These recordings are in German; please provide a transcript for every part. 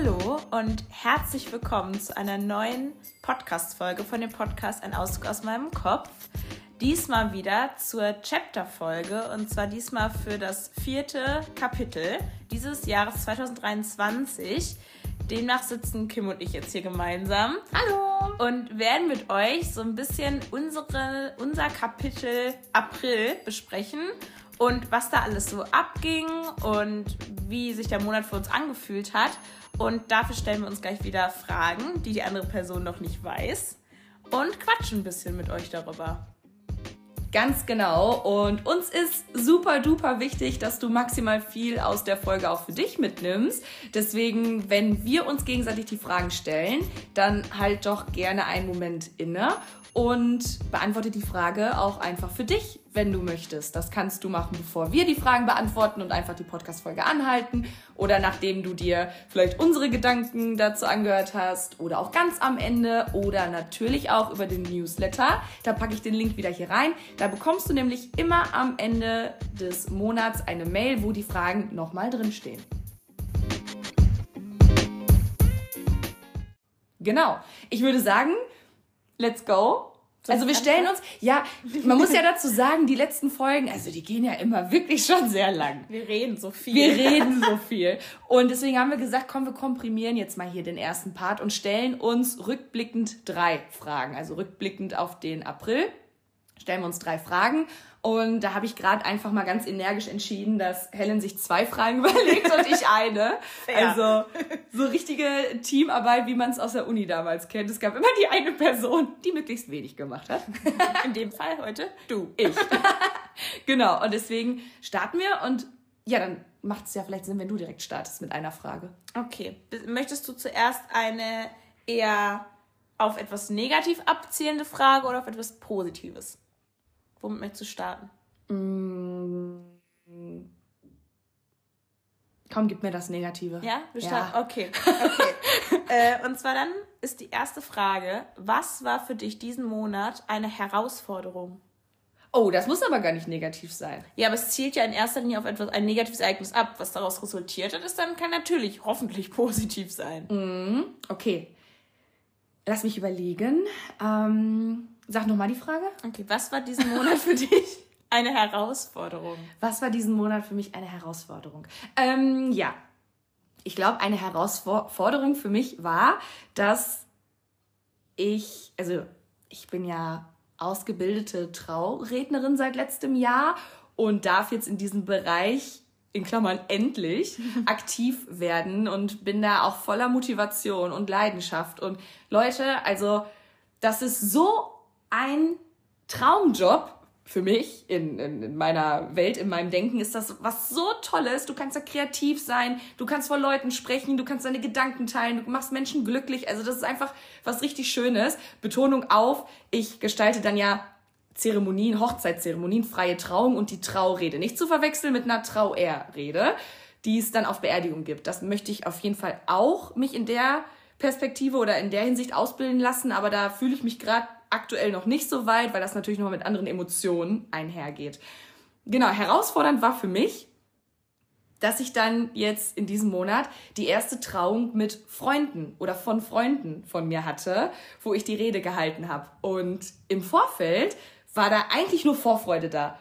Hallo und herzlich willkommen zu einer neuen Podcast-Folge von dem Podcast Ein Auszug aus meinem Kopf. Diesmal wieder zur Chapter-Folge und zwar diesmal für das vierte Kapitel dieses Jahres 2023. Demnach sitzen Kim und ich jetzt hier gemeinsam. Hallo! Und werden mit euch so ein bisschen unsere, unser Kapitel April besprechen und was da alles so abging und wie sich der Monat für uns angefühlt hat. Und dafür stellen wir uns gleich wieder Fragen, die die andere Person noch nicht weiß und quatschen ein bisschen mit euch darüber. Ganz genau. Und uns ist super duper wichtig, dass du maximal viel aus der Folge auch für dich mitnimmst. Deswegen, wenn wir uns gegenseitig die Fragen stellen, dann halt doch gerne einen Moment inne und beantworte die Frage auch einfach für dich, wenn du möchtest. Das kannst du machen, bevor wir die Fragen beantworten und einfach die Podcast-Folge anhalten oder nachdem du dir vielleicht unsere Gedanken dazu angehört hast oder auch ganz am Ende oder natürlich auch über den Newsletter. Da packe ich den Link wieder hier rein. Da bekommst du nämlich immer am Ende des Monats eine Mail, wo die Fragen nochmal drinstehen. Genau. Ich würde sagen, let's go. Also wir stellen uns, ja, man muss ja dazu sagen, die letzten Folgen, also die gehen ja immer wirklich schon sehr lang. Wir reden so viel. Wir reden so viel. Und deswegen haben wir gesagt, komm, wir komprimieren jetzt mal hier den ersten Part und stellen uns rückblickend drei Fragen. Also rückblickend auf den April stellen wir uns drei Fragen und da habe ich gerade einfach mal ganz energisch entschieden, dass Helen sich zwei Fragen überlegt und ich eine. Fair. Also so richtige Teamarbeit, wie man es aus der Uni damals kennt. Es gab immer die eine Person, die möglichst wenig gemacht hat. In dem Fall heute du. Ich. genau. Und deswegen starten wir und ja, dann macht es ja vielleicht Sinn, wenn du direkt startest mit einer Frage. Okay. Möchtest du zuerst eine eher auf etwas negativ abzielende Frage oder auf etwas Positives? Womit möchtest du starten? Mm. Komm, gib mir das Negative. Ja, wir starten. Ja. Okay. okay. äh, und zwar dann ist die erste Frage: Was war für dich diesen Monat eine Herausforderung? Oh, das muss aber gar nicht negativ sein. Ja, aber es zielt ja in erster Linie auf etwas, ein negatives Ereignis ab. Was daraus resultiert hat, ist dann kann natürlich hoffentlich positiv sein. Mm, okay. Lass mich überlegen. Ähm, Sag nochmal die Frage. Okay, was war diesen Monat für dich eine Herausforderung? Was war diesen Monat für mich eine Herausforderung? Ähm, ja, ich glaube, eine Herausforderung für mich war, dass ich, also ich bin ja ausgebildete Traurednerin seit letztem Jahr und darf jetzt in diesem Bereich in Klammern endlich aktiv werden und bin da auch voller Motivation und Leidenschaft und Leute, also das ist so ein Traumjob für mich in, in, in, meiner Welt, in meinem Denken ist das was so Tolles. Du kannst da kreativ sein, du kannst vor Leuten sprechen, du kannst deine Gedanken teilen, du machst Menschen glücklich. Also das ist einfach was richtig Schönes. Betonung auf, ich gestalte dann ja Zeremonien, Hochzeitszeremonien, freie Trauung und die Traurede. Nicht zu verwechseln mit einer Trauerrede, die es dann auf Beerdigung gibt. Das möchte ich auf jeden Fall auch mich in der Perspektive oder in der Hinsicht ausbilden lassen, aber da fühle ich mich gerade aktuell noch nicht so weit, weil das natürlich nochmal mit anderen Emotionen einhergeht. Genau, herausfordernd war für mich, dass ich dann jetzt in diesem Monat die erste Trauung mit Freunden oder von Freunden von mir hatte, wo ich die Rede gehalten habe. Und im Vorfeld war da eigentlich nur Vorfreude da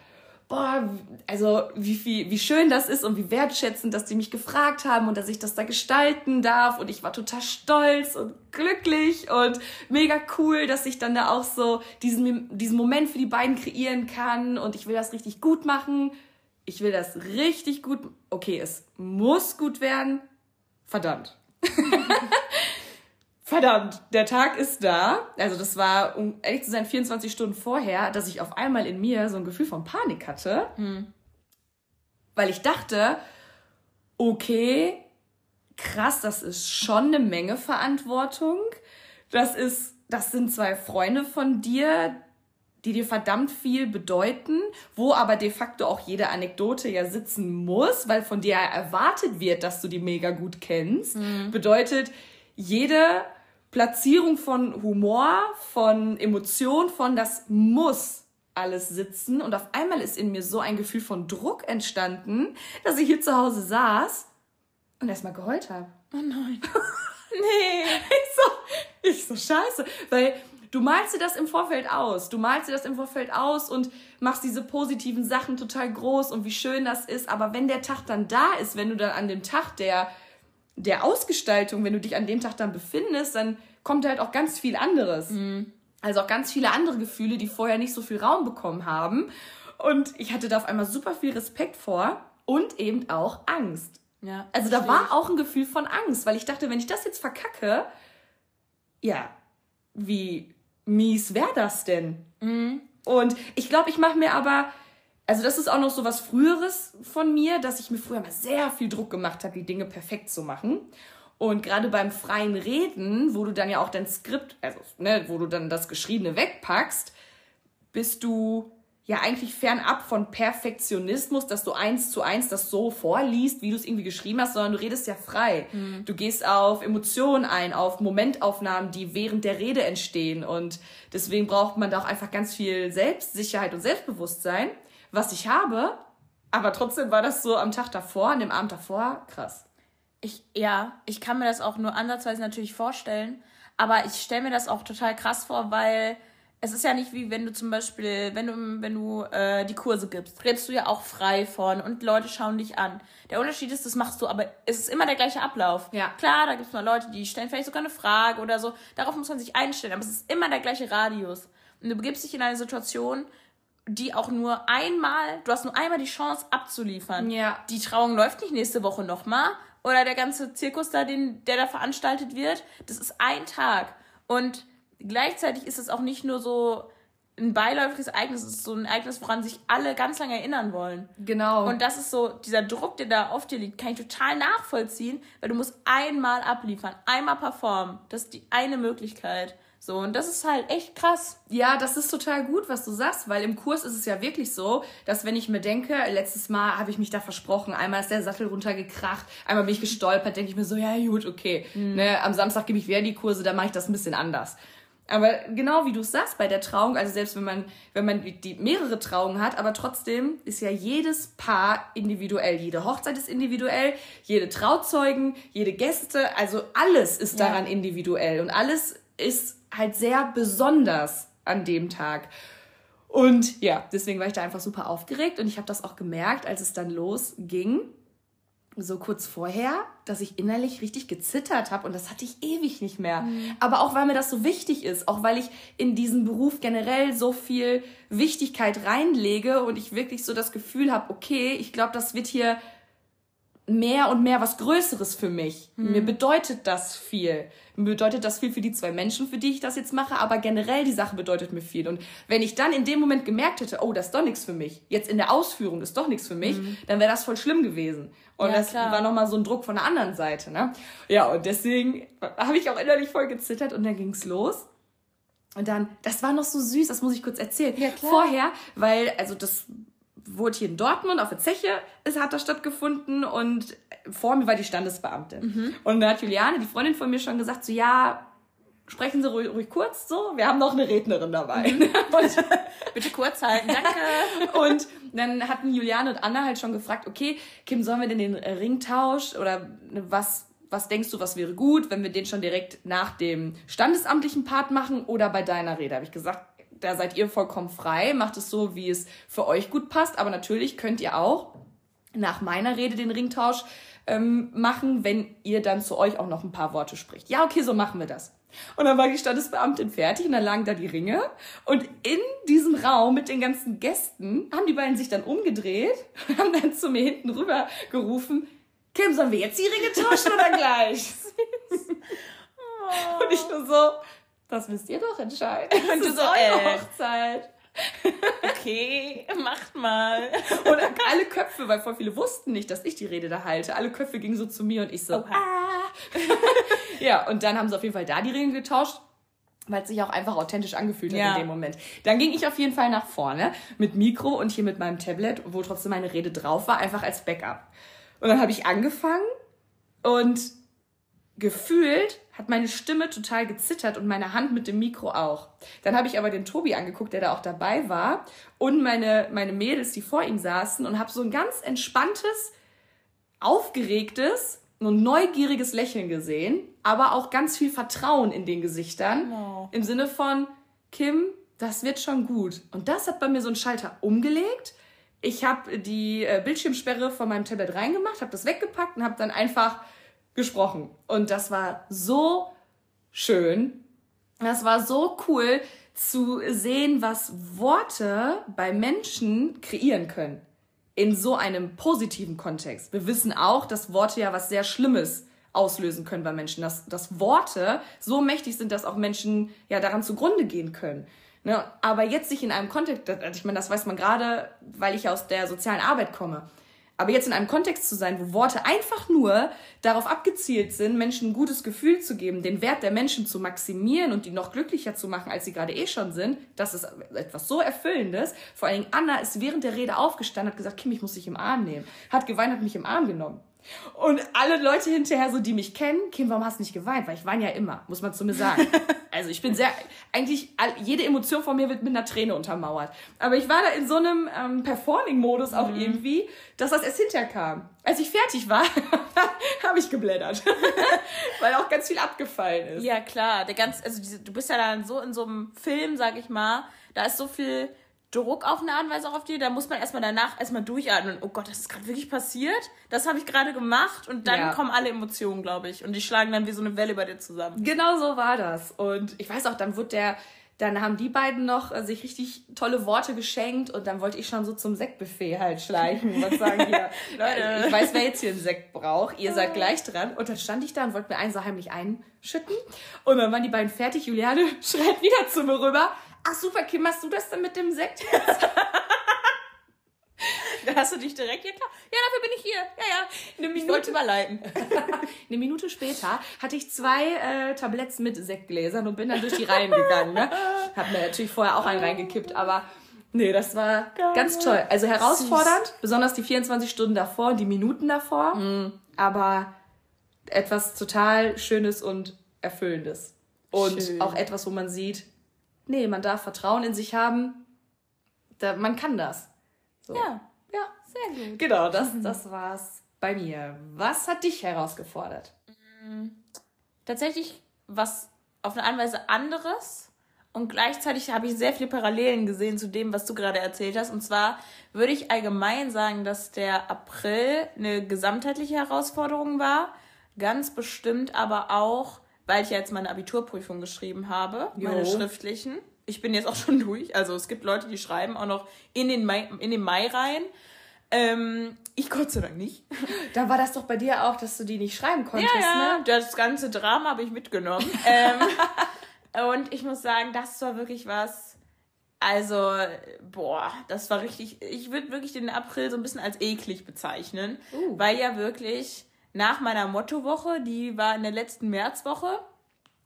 boah, also wie viel, wie schön das ist und wie wertschätzend, dass die mich gefragt haben und dass ich das da gestalten darf und ich war total stolz und glücklich und mega cool, dass ich dann da auch so diesen, diesen Moment für die beiden kreieren kann und ich will das richtig gut machen. Ich will das richtig gut, okay, es muss gut werden. Verdammt. verdammt, der Tag ist da. Also das war, um ehrlich zu sein, 24 Stunden vorher, dass ich auf einmal in mir so ein Gefühl von Panik hatte. Hm. Weil ich dachte, okay, krass, das ist schon eine Menge Verantwortung. Das ist, das sind zwei Freunde von dir, die dir verdammt viel bedeuten, wo aber de facto auch jede Anekdote ja sitzen muss, weil von dir erwartet wird, dass du die mega gut kennst. Mhm. Bedeutet, jede Platzierung von Humor, von Emotion, von das muss alles sitzen. Und auf einmal ist in mir so ein Gefühl von Druck entstanden, dass ich hier zu Hause saß und erstmal geheult habe. Oh nein. nee. Ich so, ich so scheiße. Weil du malst dir das im Vorfeld aus. Du malst dir das im Vorfeld aus und machst diese positiven Sachen total groß und wie schön das ist. Aber wenn der Tag dann da ist, wenn du dann an dem Tag der, der Ausgestaltung, wenn du dich an dem Tag dann befindest, dann kommt halt auch ganz viel anderes. Mhm. Also auch ganz viele andere Gefühle, die vorher nicht so viel Raum bekommen haben. Und ich hatte da auf einmal super viel Respekt vor und eben auch Angst. Ja, also da war auch ein Gefühl von Angst, weil ich dachte, wenn ich das jetzt verkacke, ja, wie mies wäre das denn? Mhm. Und ich glaube, ich mache mir aber, also das ist auch noch so was Früheres von mir, dass ich mir früher mal sehr viel Druck gemacht habe, die Dinge perfekt zu machen. Und gerade beim freien Reden, wo du dann ja auch dein Skript, also ne, wo du dann das Geschriebene wegpackst, bist du ja eigentlich fernab von Perfektionismus, dass du eins zu eins das so vorliest, wie du es irgendwie geschrieben hast, sondern du redest ja frei. Mhm. Du gehst auf Emotionen ein, auf Momentaufnahmen, die während der Rede entstehen. Und deswegen braucht man da auch einfach ganz viel Selbstsicherheit und Selbstbewusstsein, was ich habe. Aber trotzdem war das so am Tag davor, an dem Abend davor, krass. Ich, ja, ich kann mir das auch nur ansatzweise natürlich vorstellen. Aber ich stelle mir das auch total krass vor, weil es ist ja nicht wie wenn du zum Beispiel, wenn du, wenn du äh, die Kurse gibst, redest du ja auch frei von und Leute schauen dich an. Der Unterschied ist, das machst du, aber es ist immer der gleiche Ablauf. Ja. Klar, da gibt es mal Leute, die stellen vielleicht sogar eine Frage oder so. Darauf muss man sich einstellen, aber es ist immer der gleiche Radius. Und du begibst dich in eine Situation, die auch nur einmal, du hast nur einmal die Chance abzuliefern. Ja. Die Trauung läuft nicht nächste Woche nochmal oder der ganze Zirkus da, den, der da veranstaltet wird. Das ist ein Tag. Und gleichzeitig ist es auch nicht nur so ein beiläufiges Ereignis, es ist so ein Ereignis, woran sich alle ganz lange erinnern wollen. Genau. Und das ist so, dieser Druck, der da auf dir liegt, kann ich total nachvollziehen, weil du musst einmal abliefern, einmal performen. Das ist die eine Möglichkeit. So, und das ist halt echt krass. Ja, das ist total gut, was du sagst, weil im Kurs ist es ja wirklich so, dass wenn ich mir denke, letztes Mal habe ich mich da versprochen, einmal ist der Sattel runtergekracht, einmal bin ich gestolpert, denke ich mir so, ja gut, okay. Mhm. Ne, am Samstag gebe ich wieder die Kurse, dann mache ich das ein bisschen anders. Aber genau wie du sagst bei der Trauung, also selbst wenn man, wenn man die mehrere Trauungen hat, aber trotzdem ist ja jedes Paar individuell. Jede Hochzeit ist individuell, jede Trauzeugen, jede Gäste, also alles ist daran ja. individuell und alles ist halt sehr besonders an dem Tag. Und ja, deswegen war ich da einfach super aufgeregt und ich habe das auch gemerkt, als es dann losging so kurz vorher, dass ich innerlich richtig gezittert habe und das hatte ich ewig nicht mehr. Mhm. Aber auch weil mir das so wichtig ist, auch weil ich in diesen Beruf generell so viel Wichtigkeit reinlege und ich wirklich so das Gefühl habe, okay, ich glaube, das wird hier mehr und mehr was Größeres für mich. Mhm. Mir bedeutet das viel. Mir bedeutet das viel für die zwei Menschen, für die ich das jetzt mache, aber generell die Sache bedeutet mir viel. Und wenn ich dann in dem Moment gemerkt hätte, oh, das ist doch nichts für mich, jetzt in der Ausführung ist doch nichts für mich, mhm. dann wäre das voll schlimm gewesen. Und ja, das klar. war nochmal so ein Druck von der anderen Seite. Ne? Ja, und deswegen habe ich auch innerlich voll gezittert und dann ging's los. Und dann, das war noch so süß, das muss ich kurz erzählen. Ja, klar. Vorher, weil, also das wurde hier in Dortmund auf der Zeche, es hat da stattgefunden und vor mir war die Standesbeamtin. Mhm. Und da hat Juliane, die Freundin von mir, schon gesagt, so ja, sprechen Sie ruhig, ruhig kurz so, wir haben noch eine Rednerin dabei. Mhm. und, Bitte kurz halten, danke. und dann hatten Juliane und Anna halt schon gefragt, okay, Kim, sollen wir denn den Ringtausch oder was was denkst du, was wäre gut, wenn wir den schon direkt nach dem standesamtlichen Part machen oder bei deiner Rede? Habe ich gesagt, da seid ihr vollkommen frei, macht es so, wie es für euch gut passt. Aber natürlich könnt ihr auch nach meiner Rede den Ringtausch ähm, machen, wenn ihr dann zu euch auch noch ein paar Worte spricht. Ja, okay, so machen wir das. Und dann war die Standesbeamtin fertig und dann lagen da die Ringe. Und in diesem Raum mit den ganzen Gästen haben die beiden sich dann umgedreht und haben dann zu mir hinten rüber gerufen, Kim, sollen wir jetzt die Ringe tauschen oder gleich? Und ich nur so, das müsst ihr doch entscheiden. Und du so, äh, Hochzeit. Okay, macht mal. Und alle Köpfe, weil voll viele wussten nicht, dass ich die Rede da halte. Alle Köpfe gingen so zu mir und ich so, Oha. ah. ja, und dann haben sie auf jeden Fall da die Regeln getauscht weil es sich auch einfach authentisch angefühlt hat ja. in dem Moment. Dann ging ich auf jeden Fall nach vorne mit Mikro und hier mit meinem Tablet, wo trotzdem meine Rede drauf war, einfach als Backup. Und dann habe ich angefangen und gefühlt hat meine Stimme total gezittert und meine Hand mit dem Mikro auch. Dann habe ich aber den Tobi angeguckt, der da auch dabei war und meine, meine Mädels, die vor ihm saßen und habe so ein ganz entspanntes, aufgeregtes ein neugieriges Lächeln gesehen, aber auch ganz viel Vertrauen in den Gesichtern. Oh. Im Sinne von, Kim, das wird schon gut. Und das hat bei mir so einen Schalter umgelegt. Ich habe die äh, Bildschirmsperre von meinem Tablet reingemacht, habe das weggepackt und habe dann einfach gesprochen. Und das war so schön. Das war so cool zu sehen, was Worte bei Menschen kreieren können. In so einem positiven Kontext. Wir wissen auch, dass Worte ja was sehr Schlimmes auslösen können bei Menschen. Dass, dass Worte so mächtig sind, dass auch Menschen ja daran zugrunde gehen können. Ne? Aber jetzt sich in einem Kontext, ich meine, das weiß man gerade, weil ich aus der sozialen Arbeit komme. Aber jetzt in einem Kontext zu sein, wo Worte einfach nur darauf abgezielt sind, Menschen ein gutes Gefühl zu geben, den Wert der Menschen zu maximieren und die noch glücklicher zu machen, als sie gerade eh schon sind, das ist etwas so Erfüllendes. Vor allen Dingen Anna ist während der Rede aufgestanden, hat gesagt, Kim, ich muss dich im Arm nehmen. Hat geweint, hat mich im Arm genommen. Und alle Leute hinterher, so die mich kennen, Kim, warum hast du nicht geweint? Weil ich weine ja immer, muss man zu mir sagen. Also ich bin sehr, eigentlich jede Emotion von mir wird mit einer Träne untermauert. Aber ich war da in so einem ähm, Performing-Modus auch mhm. irgendwie, dass das erst hinterher kam. Als ich fertig war, habe ich geblättert. Weil auch ganz viel abgefallen ist. Ja, klar. Der ganz, also diese, du bist ja dann so in so einem Film, sag ich mal, da ist so viel Druck auf eine Art und Weise auch auf dir. Da muss man erstmal danach erstmal durchatmen. Oh Gott, das ist gerade wirklich passiert. Das habe ich gerade gemacht. Und dann ja. kommen alle Emotionen, glaube ich. Und die schlagen dann wie so eine Welle bei dir zusammen. Genau so war das. Und ich weiß auch, dann wird der, dann haben die beiden noch äh, sich richtig tolle Worte geschenkt und dann wollte ich schon so zum Sektbuffet halt schleichen. Was sagen hier? Leute, ich weiß, wer jetzt hier einen Sekt braucht. Ihr seid gleich dran. Und dann stand ich da und wollte mir einen so heimlich einschütten. Und dann waren die beiden fertig. Juliane schreit wieder zu mir rüber ach super, Kim, machst du das denn mit dem Sekt da hast du dich direkt, ja klar, ja, dafür bin ich hier. Ja, ja, eine Minute, ich wollte überleiten. eine Minute später hatte ich zwei äh, Tabletts mit Sektgläsern und bin dann durch die Reihen gegangen. Ne? Hab mir natürlich vorher auch einen reingekippt, aber nee, das war Geil. ganz toll. Also herausfordernd, Süß. besonders die 24 Stunden davor und die Minuten davor, mhm. aber etwas total Schönes und Erfüllendes. Und Schön. auch etwas, wo man sieht, nee, man darf Vertrauen in sich haben. Da, man kann das. So. Ja, ja, sehr gut. Genau, das, das war's bei mir. Was hat dich herausgefordert? Mm, tatsächlich was auf eine Art Weise anderes. Und gleichzeitig habe ich sehr viele Parallelen gesehen zu dem, was du gerade erzählt hast. Und zwar würde ich allgemein sagen, dass der April eine gesamtheitliche Herausforderung war. Ganz bestimmt aber auch weil ich ja jetzt meine Abiturprüfung geschrieben habe, jo. meine schriftlichen. Ich bin jetzt auch schon durch. Also es gibt Leute, die schreiben auch noch in den Mai, in den Mai rein. Ähm, ich Gott sei Dank nicht. Da war das doch bei dir auch, dass du die nicht schreiben konntest, ja, ja. ne? Das ganze Drama habe ich mitgenommen. ähm, und ich muss sagen, das war wirklich was. Also, boah, das war richtig. Ich würde wirklich den April so ein bisschen als eklig bezeichnen, uh. weil ja wirklich nach meiner Mottowoche, die war in der letzten Märzwoche.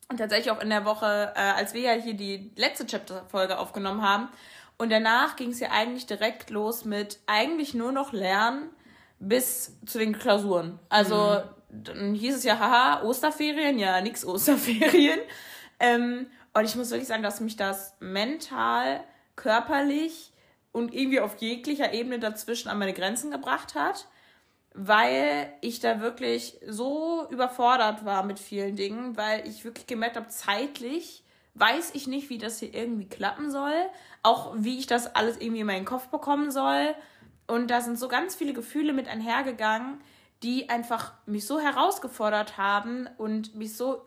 Und tatsächlich auch in der Woche, äh, als wir ja hier die letzte Chapter-Folge aufgenommen haben. Und danach ging es ja eigentlich direkt los mit eigentlich nur noch Lernen bis zu den Klausuren. Also mhm. dann hieß es ja, haha, Osterferien, ja, nix Osterferien. Ähm, und ich muss wirklich sagen, dass mich das mental, körperlich und irgendwie auf jeglicher Ebene dazwischen an meine Grenzen gebracht hat weil ich da wirklich so überfordert war mit vielen Dingen, weil ich wirklich gemerkt habe, zeitlich weiß ich nicht, wie das hier irgendwie klappen soll, auch wie ich das alles irgendwie in meinen Kopf bekommen soll. Und da sind so ganz viele Gefühle mit einhergegangen, die einfach mich so herausgefordert haben und mich so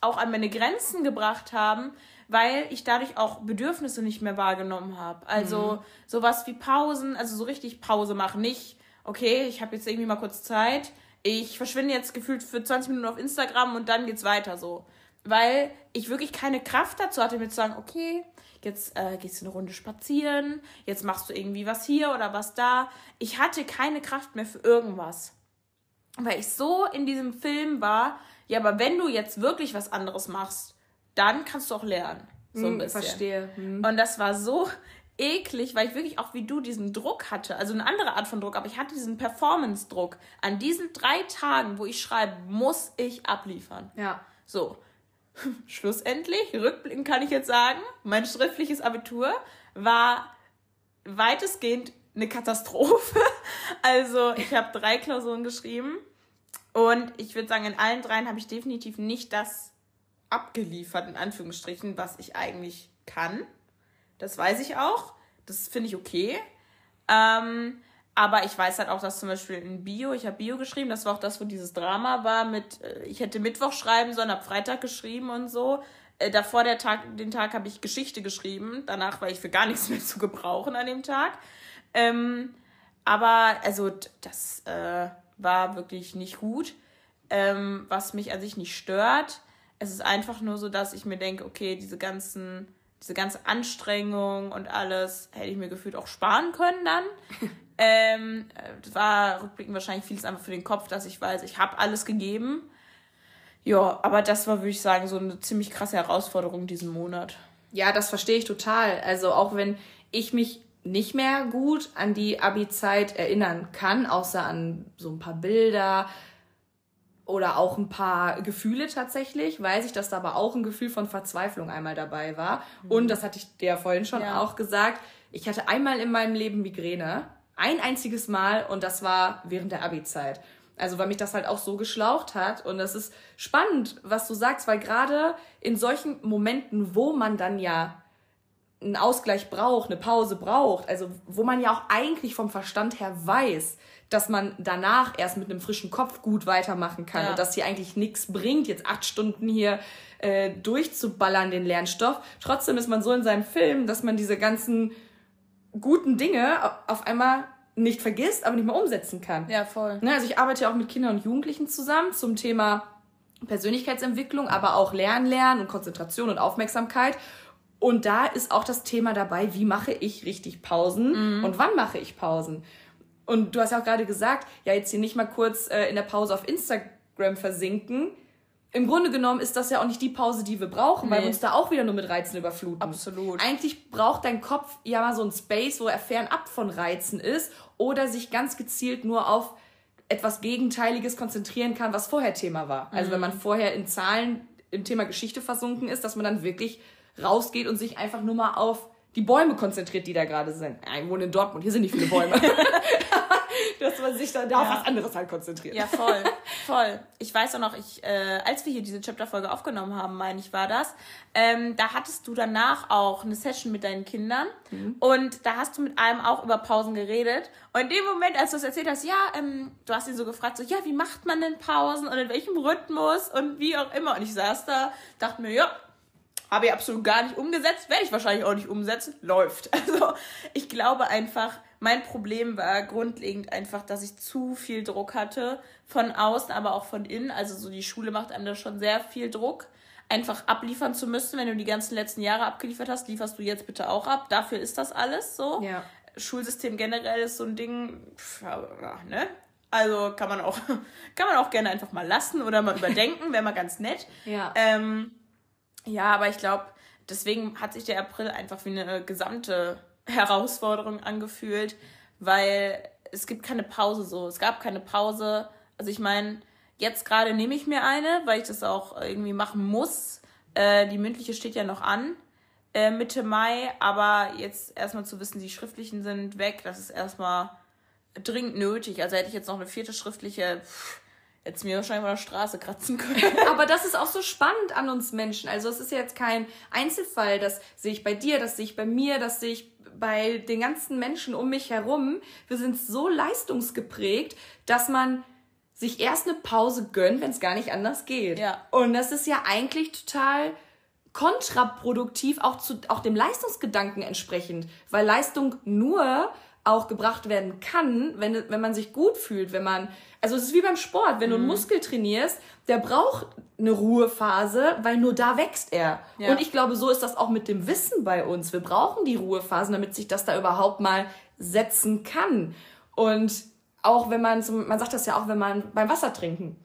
auch an meine Grenzen gebracht haben, weil ich dadurch auch Bedürfnisse nicht mehr wahrgenommen habe. Also mhm. sowas wie Pausen, also so richtig Pause machen, nicht okay, ich habe jetzt irgendwie mal kurz Zeit, ich verschwinde jetzt gefühlt für 20 Minuten auf Instagram und dann geht's weiter so. Weil ich wirklich keine Kraft dazu hatte, mir zu sagen, okay, jetzt äh, gehst du eine Runde spazieren, jetzt machst du irgendwie was hier oder was da. Ich hatte keine Kraft mehr für irgendwas. Weil ich so in diesem Film war, ja, aber wenn du jetzt wirklich was anderes machst, dann kannst du auch lernen. So ein hm, bisschen. Verstehe. Hm. Und das war so, eklig, weil ich wirklich auch wie du diesen Druck hatte, also eine andere Art von Druck, aber ich hatte diesen Performance-Druck. An diesen drei Tagen, wo ich schreibe, muss ich abliefern. Ja. So. Schlussendlich, rückblickend kann ich jetzt sagen, mein schriftliches Abitur war weitestgehend eine Katastrophe. Also ich habe drei Klausuren geschrieben Und ich würde sagen, in allen dreien habe ich definitiv nicht das abgeliefert, in Anführungsstrichen, was ich eigentlich kann. Das weiß ich auch. Das finde ich okay. Ähm, aber ich weiß halt auch, dass zum Beispiel in Bio, ich habe Bio geschrieben, das war auch das, wo dieses Drama war mit, äh, ich hätte Mittwoch schreiben sollen, habe Freitag geschrieben und so. Äh, davor der Tag, den Tag habe ich Geschichte geschrieben. Danach war ich für gar nichts mehr zu gebrauchen an dem Tag. Ähm, aber also das äh, war wirklich nicht gut. Ähm, was mich an sich nicht stört. Es ist einfach nur so, dass ich mir denke, okay, diese ganzen, diese ganze Anstrengung und alles hätte ich mir gefühlt auch sparen können dann. ähm, das war rückblickend wahrscheinlich vieles einfach für den Kopf, dass ich weiß, ich habe alles gegeben. Ja, aber das war, würde ich sagen, so eine ziemlich krasse Herausforderung diesen Monat. Ja, das verstehe ich total. Also auch wenn ich mich nicht mehr gut an die Abi-Zeit erinnern kann, außer an so ein paar Bilder oder auch ein paar Gefühle tatsächlich, weiß ich, dass da aber auch ein Gefühl von Verzweiflung einmal dabei war. Mhm. Und das hatte ich dir ja vorhin schon ja. auch gesagt, ich hatte einmal in meinem Leben Migräne, ein einziges Mal und das war während der Abi-Zeit. Also weil mich das halt auch so geschlaucht hat. Und es ist spannend, was du sagst, weil gerade in solchen Momenten, wo man dann ja einen Ausgleich braucht, eine Pause braucht, also wo man ja auch eigentlich vom Verstand her weiß, dass man danach erst mit einem frischen Kopf gut weitermachen kann ja. und dass hier eigentlich nichts bringt, jetzt acht Stunden hier äh, durchzuballern, den Lernstoff. Trotzdem ist man so in seinem Film, dass man diese ganzen guten Dinge auf einmal nicht vergisst, aber nicht mehr umsetzen kann. Ja, voll. Ne, also ich arbeite ja auch mit Kindern und Jugendlichen zusammen zum Thema Persönlichkeitsentwicklung, aber auch Lernen, Lernen und Konzentration und Aufmerksamkeit. Und da ist auch das Thema dabei, wie mache ich richtig Pausen mhm. und wann mache ich Pausen. Und du hast ja auch gerade gesagt, ja, jetzt hier nicht mal kurz äh, in der Pause auf Instagram versinken. Im Grunde genommen ist das ja auch nicht die Pause, die wir brauchen, nee. weil wir uns da auch wieder nur mit Reizen überfluten. Absolut. Eigentlich braucht dein Kopf ja mal so ein Space, wo er fernab von Reizen ist oder sich ganz gezielt nur auf etwas Gegenteiliges konzentrieren kann, was vorher Thema war. Also wenn mhm. man vorher in Zahlen im Thema Geschichte versunken ist, dass man dann wirklich rausgeht und sich einfach nur mal auf die Bäume konzentriert, die da gerade sind. Ich wohne in Dortmund, hier sind nicht viele Bäume. Dass man sich dann da ja. auf was anderes halt konzentriert. Ja, voll, voll. Ich weiß auch noch, ich, äh, als wir hier diese Chapter-Folge aufgenommen haben, meine ich, war das, ähm, da hattest du danach auch eine Session mit deinen Kindern mhm. und da hast du mit einem auch über Pausen geredet. Und in dem Moment, als du es erzählt hast, ja, ähm, du hast ihn so gefragt, so, ja, wie macht man denn Pausen und in welchem Rhythmus und wie auch immer. Und ich saß da, dachte mir, ja, habe ich absolut gar nicht umgesetzt, werde ich wahrscheinlich auch nicht umsetzen, läuft. Also ich glaube einfach, mein Problem war grundlegend einfach, dass ich zu viel Druck hatte, von außen, aber auch von innen. Also so die Schule macht einem da schon sehr viel Druck, einfach abliefern zu müssen. Wenn du die ganzen letzten Jahre abgeliefert hast, lieferst du jetzt bitte auch ab. Dafür ist das alles so. Ja. Schulsystem generell ist so ein Ding, pff, ne? Also kann man auch, kann man auch gerne einfach mal lassen oder mal überdenken, wäre mal ganz nett. Ja. Ähm, ja, aber ich glaube, deswegen hat sich der April einfach wie eine gesamte Herausforderung angefühlt, weil es gibt keine Pause so. Es gab keine Pause. Also ich meine, jetzt gerade nehme ich mir eine, weil ich das auch irgendwie machen muss. Äh, die mündliche steht ja noch an. Äh, Mitte Mai, aber jetzt erstmal zu wissen, die schriftlichen sind weg, das ist erstmal dringend nötig. Also hätte ich jetzt noch eine vierte schriftliche, pff, jetzt mir wahrscheinlich mal der Straße kratzen können. Aber das ist auch so spannend an uns Menschen. Also es ist jetzt kein Einzelfall, das sehe ich bei dir, das sehe ich bei mir, das sehe ich bei den ganzen Menschen um mich herum. Wir sind so leistungsgeprägt, dass man sich erst eine Pause gönnt, wenn es gar nicht anders geht. Ja. Und das ist ja eigentlich total kontraproduktiv, auch zu auch dem Leistungsgedanken entsprechend, weil Leistung nur auch gebracht werden kann, wenn, wenn man sich gut fühlt, wenn man, also es ist wie beim Sport, wenn du einen mhm. Muskel trainierst, der braucht eine Ruhephase, weil nur da wächst er. Ja. Und ich glaube, so ist das auch mit dem Wissen bei uns. Wir brauchen die Ruhephasen, damit sich das da überhaupt mal setzen kann. Und auch wenn man, man sagt das ja auch, wenn man beim Wasser trinken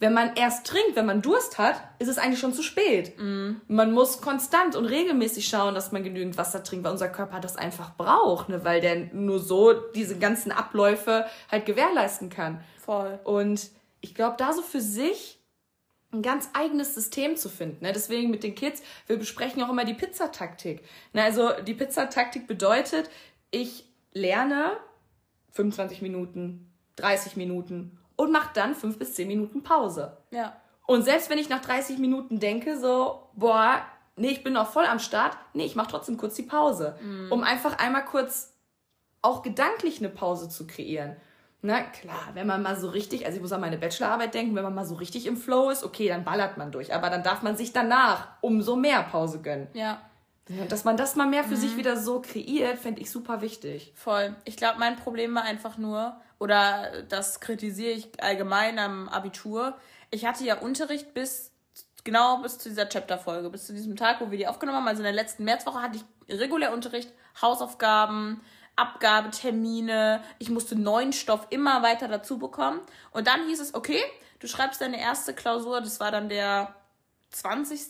wenn man erst trinkt, wenn man Durst hat, ist es eigentlich schon zu spät. Mm. Man muss konstant und regelmäßig schauen, dass man genügend Wasser trinkt, weil unser Körper das einfach braucht, ne? weil der nur so diese ganzen Abläufe halt gewährleisten kann. Voll. Und ich glaube, da so für sich ein ganz eigenes System zu finden. Ne? Deswegen mit den Kids, wir besprechen auch immer die Pizzataktik. Ne? Also die Pizzataktik bedeutet, ich lerne 25 Minuten, 30 Minuten und mache dann fünf bis zehn Minuten Pause. Ja. Und selbst wenn ich nach 30 Minuten denke, so, boah, nee, ich bin noch voll am Start, nee, ich mache trotzdem kurz die Pause, Mhm. um einfach einmal kurz auch gedanklich eine Pause zu kreieren. Na klar, wenn man mal so richtig, also ich muss an meine Bachelorarbeit denken, wenn man mal so richtig im Flow ist, okay, dann ballert man durch. Aber dann darf man sich danach umso mehr Pause gönnen. Ja. Dass man das mal mehr für Mhm. sich wieder so kreiert, fände ich super wichtig. Voll. Ich glaube, mein Problem war einfach nur, oder das kritisiere ich allgemein am Abitur. Ich hatte ja Unterricht bis, genau bis zu dieser Chapter-Folge, bis zu diesem Tag, wo wir die aufgenommen haben. Also in der letzten Märzwoche hatte ich regulär Unterricht, Hausaufgaben, Abgabetermine. Ich musste neuen Stoff immer weiter dazu bekommen. Und dann hieß es, okay, du schreibst deine erste Klausur, das war dann der 20.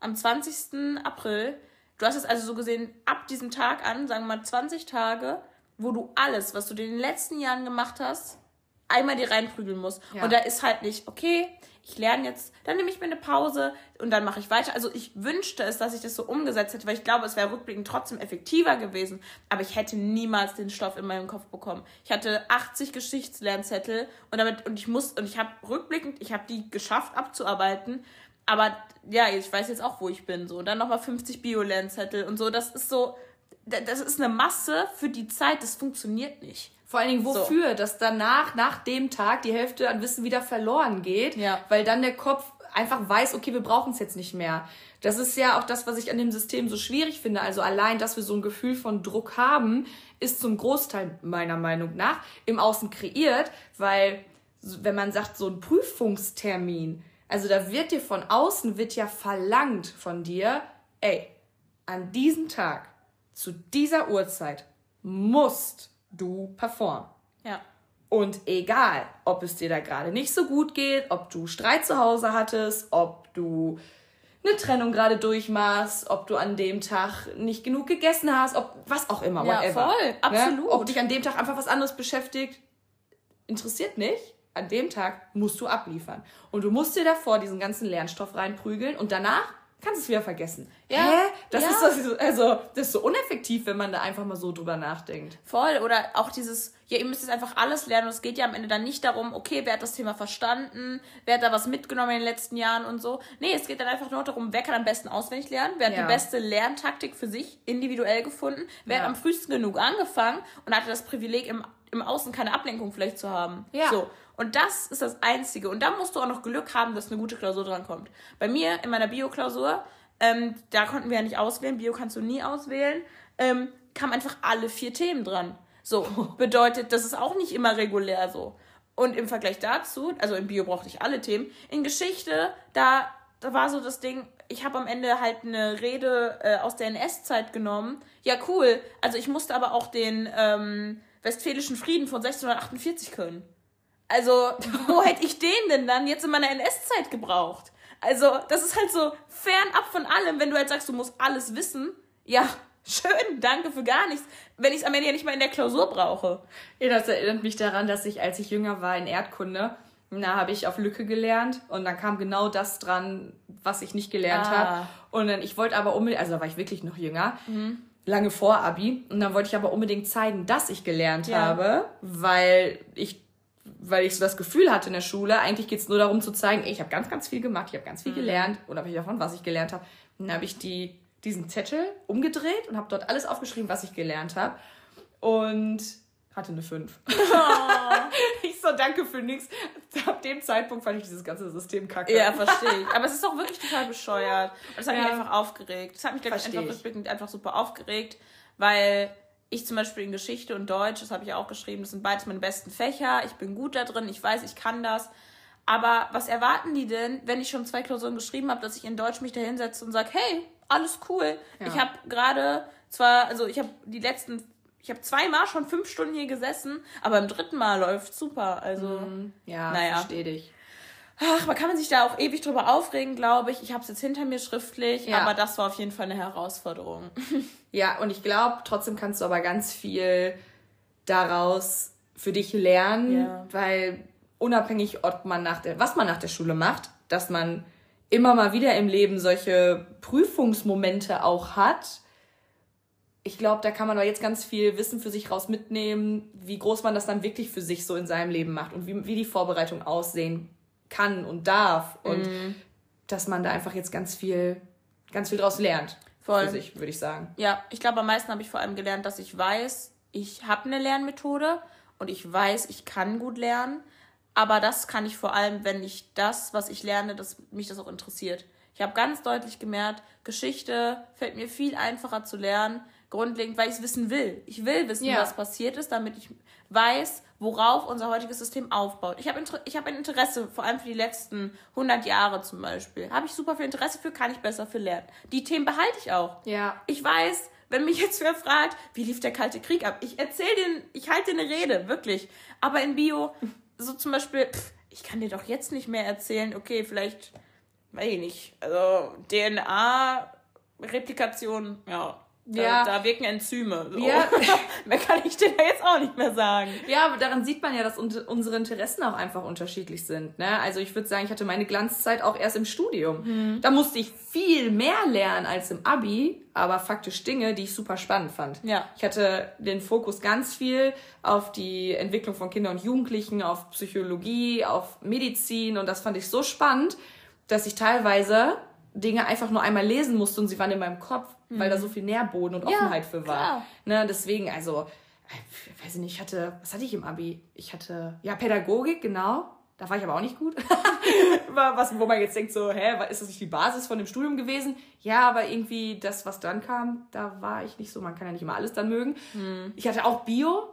Am 20. April. Du hast es also so gesehen ab diesem Tag an, sagen wir mal 20 Tage, wo du alles, was du in den letzten Jahren gemacht hast, einmal dir reinprügeln musst. Ja. Und da ist halt nicht, okay, ich lerne jetzt, dann nehme ich mir eine Pause und dann mache ich weiter. Also ich wünschte es, dass ich das so umgesetzt hätte, weil ich glaube, es wäre rückblickend trotzdem effektiver gewesen. Aber ich hätte niemals den Stoff in meinem Kopf bekommen. Ich hatte 80 Geschichtslernzettel und damit und ich muss und ich habe rückblickend, ich habe die geschafft abzuarbeiten. Aber ja, ich weiß jetzt auch, wo ich bin. So. Und dann nochmal 50 Bio-Lernzettel und so. Das ist so, das ist eine Masse für die Zeit, das funktioniert nicht. Vor allen Dingen wofür, dass danach, nach dem Tag, die Hälfte an Wissen wieder verloren geht, Ja. weil dann der Kopf einfach weiß, okay, wir brauchen es jetzt nicht mehr. Das ist ja auch das, was ich an dem System so schwierig finde. Also allein, dass wir so ein Gefühl von Druck haben, ist zum Großteil meiner Meinung nach im Außen kreiert, weil wenn man sagt, so ein Prüfungstermin, also da wird dir von außen, wird ja verlangt von dir, ey, an diesem Tag, zu dieser Uhrzeit, musst du performen. Ja. Und egal, ob es dir da gerade nicht so gut geht, ob du Streit zu Hause hattest, ob du eine Trennung gerade durchmachst, ob du an dem Tag nicht genug gegessen hast, ob was auch immer, Ja, whatever. voll, absolut. Ne? Ob dich an dem Tag einfach was anderes beschäftigt, interessiert nicht. An dem Tag musst du abliefern. Und du musst dir davor diesen ganzen Lernstoff reinprügeln und danach kannst es wieder vergessen. Ja. Hä? Das Ja. ist so, also, das ist so uneffektiv, wenn man da einfach mal so drüber nachdenkt. Voll. Oder auch dieses, ja, ihr müsst jetzt einfach alles lernen. Und es geht ja am Ende dann nicht darum, okay, wer hat das Thema verstanden, wer hat da was mitgenommen in den letzten Jahren und so. Nee, es geht dann einfach nur darum, wer kann am besten auswendig lernen, wer hat Ja. die beste Lerntaktik für sich individuell gefunden, wer Ja. hat am frühesten genug angefangen und hatte das Privileg, im, im Außen keine Ablenkung vielleicht zu haben. Ja. So. Und das ist das Einzige. Und da musst du auch noch Glück haben, dass eine gute Klausur drankommt. Bei mir in meiner Bio-Klausur, ähm, da konnten wir ja nicht auswählen, Bio kannst du nie auswählen, ähm, kamen einfach alle vier Themen dran. So, bedeutet, das ist auch nicht immer regulär so. Und im Vergleich dazu, also in Bio brauchte ich alle Themen, in Geschichte, da, da war so das Ding, ich habe am Ende halt eine Rede äh, aus der NS-Zeit genommen. Ja, cool. Also ich musste aber auch den ähm, Westfälischen Frieden von 1648 können. Also, wo hätte ich den denn dann jetzt in meiner NS-Zeit gebraucht? Also, das ist halt so fernab von allem, wenn du halt sagst, du musst alles wissen. Ja, schön, danke für gar nichts. Wenn ich es am Ende ja nicht mal in der Klausur brauche. Ja, das erinnert mich daran, dass ich, als ich jünger war in Erdkunde, da habe ich auf Lücke gelernt und dann kam genau das dran, was ich nicht gelernt Ah. habe. Und dann, ich wollte aber unbedingt, also da war ich wirklich noch jünger, lange vor Abi, und dann wollte ich aber unbedingt zeigen, dass ich gelernt Ja. habe, weil ich weil ich so das Gefühl hatte in der Schule, eigentlich geht es nur darum zu zeigen, ey, ich habe ganz, ganz viel gemacht, ich habe ganz viel gelernt, unabhängig davon, was ich gelernt habe. Und dann habe ich die, diesen Zettel umgedreht und habe dort alles aufgeschrieben, was ich gelernt habe. Und hatte eine 5. ich so, danke für nichts. Ab dem Zeitpunkt fand ich dieses ganze System kacke. Ja, verstehe ich. Aber es ist auch wirklich total bescheuert. Und das hat mich Ja. einfach aufgeregt. Das hat mich, glaube ich, einfach rückblickend einfach super aufgeregt, weil ich zum Beispiel in Geschichte und Deutsch, das habe ich auch geschrieben, das sind beides meine besten Fächer. Ich bin gut da drin, ich weiß, ich kann das. Aber was erwarten die denn, wenn ich schon zwei Klausuren geschrieben habe, dass ich in Deutsch mich da hinsetze und sage, hey, alles cool. Ja. Ich habe gerade zwar, also ich habe die letzten, ich habe zweimal schon fünf Stunden hier gesessen, aber im dritten Mal läuft super. Also Ja, Naja. verstehe dich. Ach, man kann man sich da auch ewig drüber aufregen, glaube ich. Ich habe es jetzt hinter mir schriftlich, Ja. aber das war auf jeden Fall eine Herausforderung. Ja, und ich glaube, trotzdem kannst du aber ganz viel daraus für dich lernen, Ja. weil unabhängig, ob man nach der, was man nach der Schule macht, dass man immer mal wieder im Leben solche Prüfungsmomente auch hat, ich glaube, da kann man aber jetzt ganz viel Wissen für sich raus mitnehmen, wie groß man das dann wirklich für sich so in seinem Leben macht und wie, wie die Vorbereitung aussehen kann und darf. Und mm. dass man da einfach jetzt ganz viel, ganz viel draus lernt. Voll. Für sich, würde ich sagen. Ja, ich glaube, am meisten habe ich vor allem gelernt, dass ich weiß, ich habe eine Lernmethode und ich weiß, ich kann gut lernen. Aber das kann ich vor allem, wenn ich das, was ich lerne, dass mich das auch interessiert. Ich habe ganz deutlich gemerkt, Geschichte fällt mir viel einfacher zu lernen, grundlegend, weil ich es wissen will. Ich will wissen, ja. was passiert ist, damit ich weiß, worauf unser heutiges System aufbaut. Ich habe ich hab ein Interesse, vor allem für die letzten 100 Jahre zum Beispiel. Habe ich super viel Interesse für, kann ich besser für lernen. Die Themen behalte ich auch. Ja. Ich weiß, wenn mich jetzt wer fragt, wie lief der Kalte Krieg ab? Ich erzähle den, ich halte eine Rede, wirklich. Aber in Bio, so zum Beispiel, pff, ich kann dir doch jetzt nicht mehr erzählen, okay, vielleicht, weiß ich nicht, also DNA-Replikation, ja, da, ja. da wirken Enzyme. So. Ja. mehr kann ich dir da jetzt auch nicht mehr sagen. Ja, aber daran sieht man ja, dass unsere Interessen auch einfach unterschiedlich sind. Ne? Also ich würde sagen, ich hatte meine Glanzzeit auch erst im Studium. Hm. Da musste ich viel mehr lernen als im Abi, aber faktisch Dinge, die ich super spannend fand. Ja. Ich hatte den Fokus ganz viel auf die Entwicklung von Kindern und Jugendlichen, auf Psychologie, auf Medizin und das fand ich so spannend, dass ich teilweise Dinge einfach nur einmal lesen musste und sie waren in meinem Kopf, mhm. weil da mhm. so viel Nährboden und Offenheit ja, für war. Klar. Ne, deswegen, also, ich weiß nicht, ich hatte, was hatte ich im Abi? Ich hatte, ja, Pädagogik, genau. Da war ich aber auch nicht gut. was, wo man jetzt denkt, so, hä, ist das nicht die Basis von dem Studium gewesen? Ja, aber irgendwie das, was dann kam, da war ich nicht so. Man kann ja nicht immer alles dann mögen. Mhm. Ich hatte auch Bio.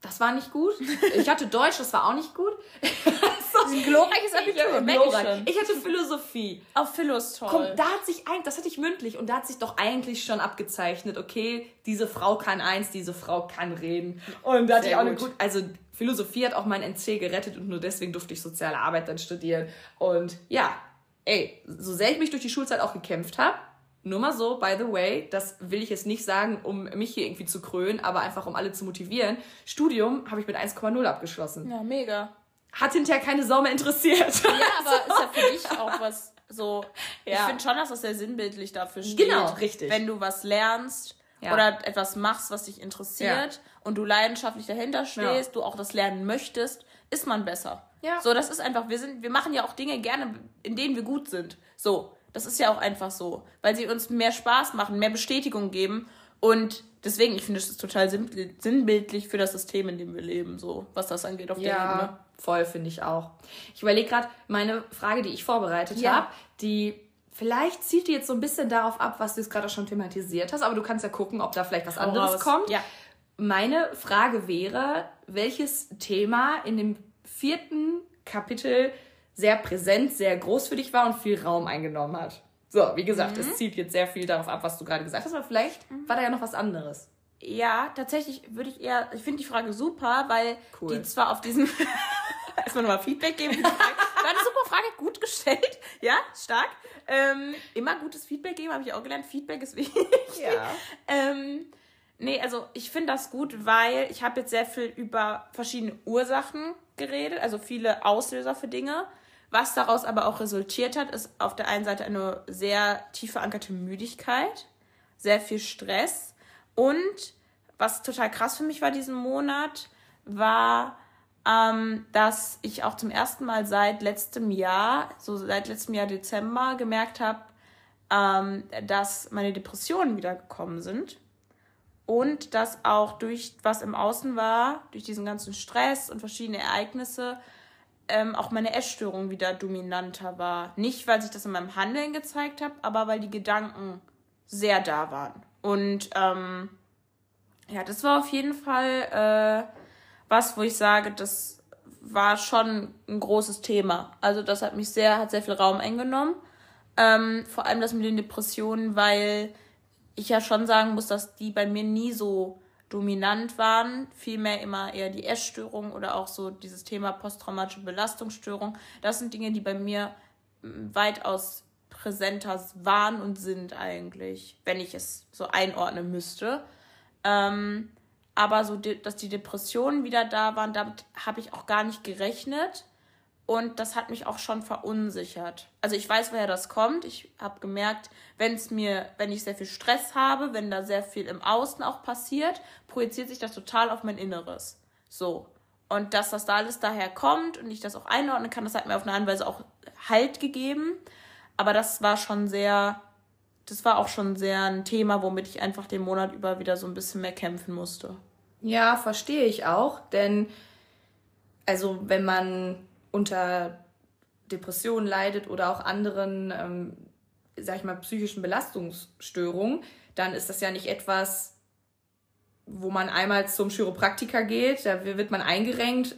Das war nicht gut. Ich hatte Deutsch, das war auch nicht gut. ein glorreiches Abitur, ich, ich hatte Philosophie. Auf Philo ist toll. Komm, da hat sich ein, das hatte ich mündlich und da hat sich doch eigentlich schon abgezeichnet, okay, diese Frau kann eins, diese Frau kann reden. Und da hatte ich auch eine gut, also Philosophie hat auch mein NC gerettet und nur deswegen durfte ich soziale Arbeit dann studieren. Und ja, ey, so sehr ich mich durch die Schulzeit auch gekämpft habe, nur mal so, by the way, das will ich jetzt nicht sagen, um mich hier irgendwie zu krönen, aber einfach um alle zu motivieren. Studium habe ich mit 1,0 abgeschlossen. Ja, mega hat hinterher keine Sau mehr interessiert. Ja, aber so. ist ja für dich auch was so. Ja. Ich finde schon, dass das sehr sinnbildlich dafür steht. Genau, richtig. Wenn du was lernst ja. oder etwas machst, was dich interessiert ja. und du leidenschaftlich dahinter stehst, du auch das lernen möchtest, ist man besser. Ja. So, das ist einfach, wir sind, wir machen ja auch Dinge gerne, in denen wir gut sind. So. Das ist ja auch einfach so, weil sie uns mehr Spaß machen, mehr Bestätigung geben und deswegen, ich finde, es total sinnbildlich für das System, in dem wir leben, so was das angeht auf ja, der Ebene. Voll, finde ich auch. Ich überlege gerade, meine Frage, die ich vorbereitet ja. habe, die vielleicht zielt die jetzt so ein bisschen darauf ab, was du jetzt gerade schon thematisiert hast, aber du kannst ja gucken, ob da vielleicht was anderes raus. kommt. Ja. Meine Frage wäre, welches Thema in dem vierten Kapitel sehr präsent, sehr groß für dich war und viel Raum eingenommen hat. So, wie gesagt, mhm. es zielt jetzt sehr viel darauf ab, was du gerade gesagt hast, aber vielleicht mhm. war da ja noch was anderes. Ja, tatsächlich würde ich eher, ich finde die Frage super, weil cool. die zwar auf diesen, erstmal nochmal Feedback geben. War eine super Frage, gut gestellt. Ja, stark. Ähm, immer gutes Feedback geben, habe ich auch gelernt. Feedback ist wichtig. Ja. ähm, nee, also ich finde das gut, weil ich habe jetzt sehr viel über verschiedene Ursachen geredet, also viele Auslöser für Dinge. Was daraus aber auch resultiert hat, ist auf der einen Seite eine sehr tief verankerte Müdigkeit, sehr viel Stress und was total krass für mich war diesen Monat, war, ähm, dass ich auch zum ersten Mal seit letztem Jahr, so seit letztem Jahr Dezember, gemerkt habe, ähm, dass meine Depressionen wieder gekommen sind. Und dass auch durch was im Außen war, durch diesen ganzen Stress und verschiedene Ereignisse, ähm, auch meine Essstörung wieder dominanter war. Nicht, weil sich das in meinem Handeln gezeigt hat, aber weil die Gedanken sehr da waren. Und ähm, ja, das war auf jeden Fall äh, was, wo ich sage, das war schon ein großes Thema. Also das hat mich sehr, hat sehr viel Raum eingenommen. Ähm, vor allem das mit den Depressionen, weil ich ja schon sagen muss, dass die bei mir nie so dominant waren, vielmehr immer eher die Essstörung oder auch so dieses Thema posttraumatische Belastungsstörung. Das sind Dinge, die bei mir mm, weitaus präsenter waren und sind eigentlich, wenn ich es so einordnen müsste. Ähm, aber so, dass die Depressionen wieder da waren, damit habe ich auch gar nicht gerechnet. Und das hat mich auch schon verunsichert. Also ich weiß, woher das kommt. Ich habe gemerkt, wenn es mir, wenn ich sehr viel Stress habe, wenn da sehr viel im Außen auch passiert, projiziert sich das total auf mein Inneres. So. Und dass das da alles daher kommt und ich das auch einordnen kann, das hat mir auf eine andere Weise auch Halt gegeben. Aber das war schon sehr, das war auch schon sehr ein Thema, womit ich einfach den Monat über wieder so ein bisschen mehr kämpfen musste. Ja, verstehe ich auch. Denn, also wenn man unter Depressionen leidet oder auch anderen, ähm, sag ich mal, psychischen Belastungsstörungen, dann ist das ja nicht etwas, wo man einmal zum Chiropraktiker geht, da wird man eingerenkt,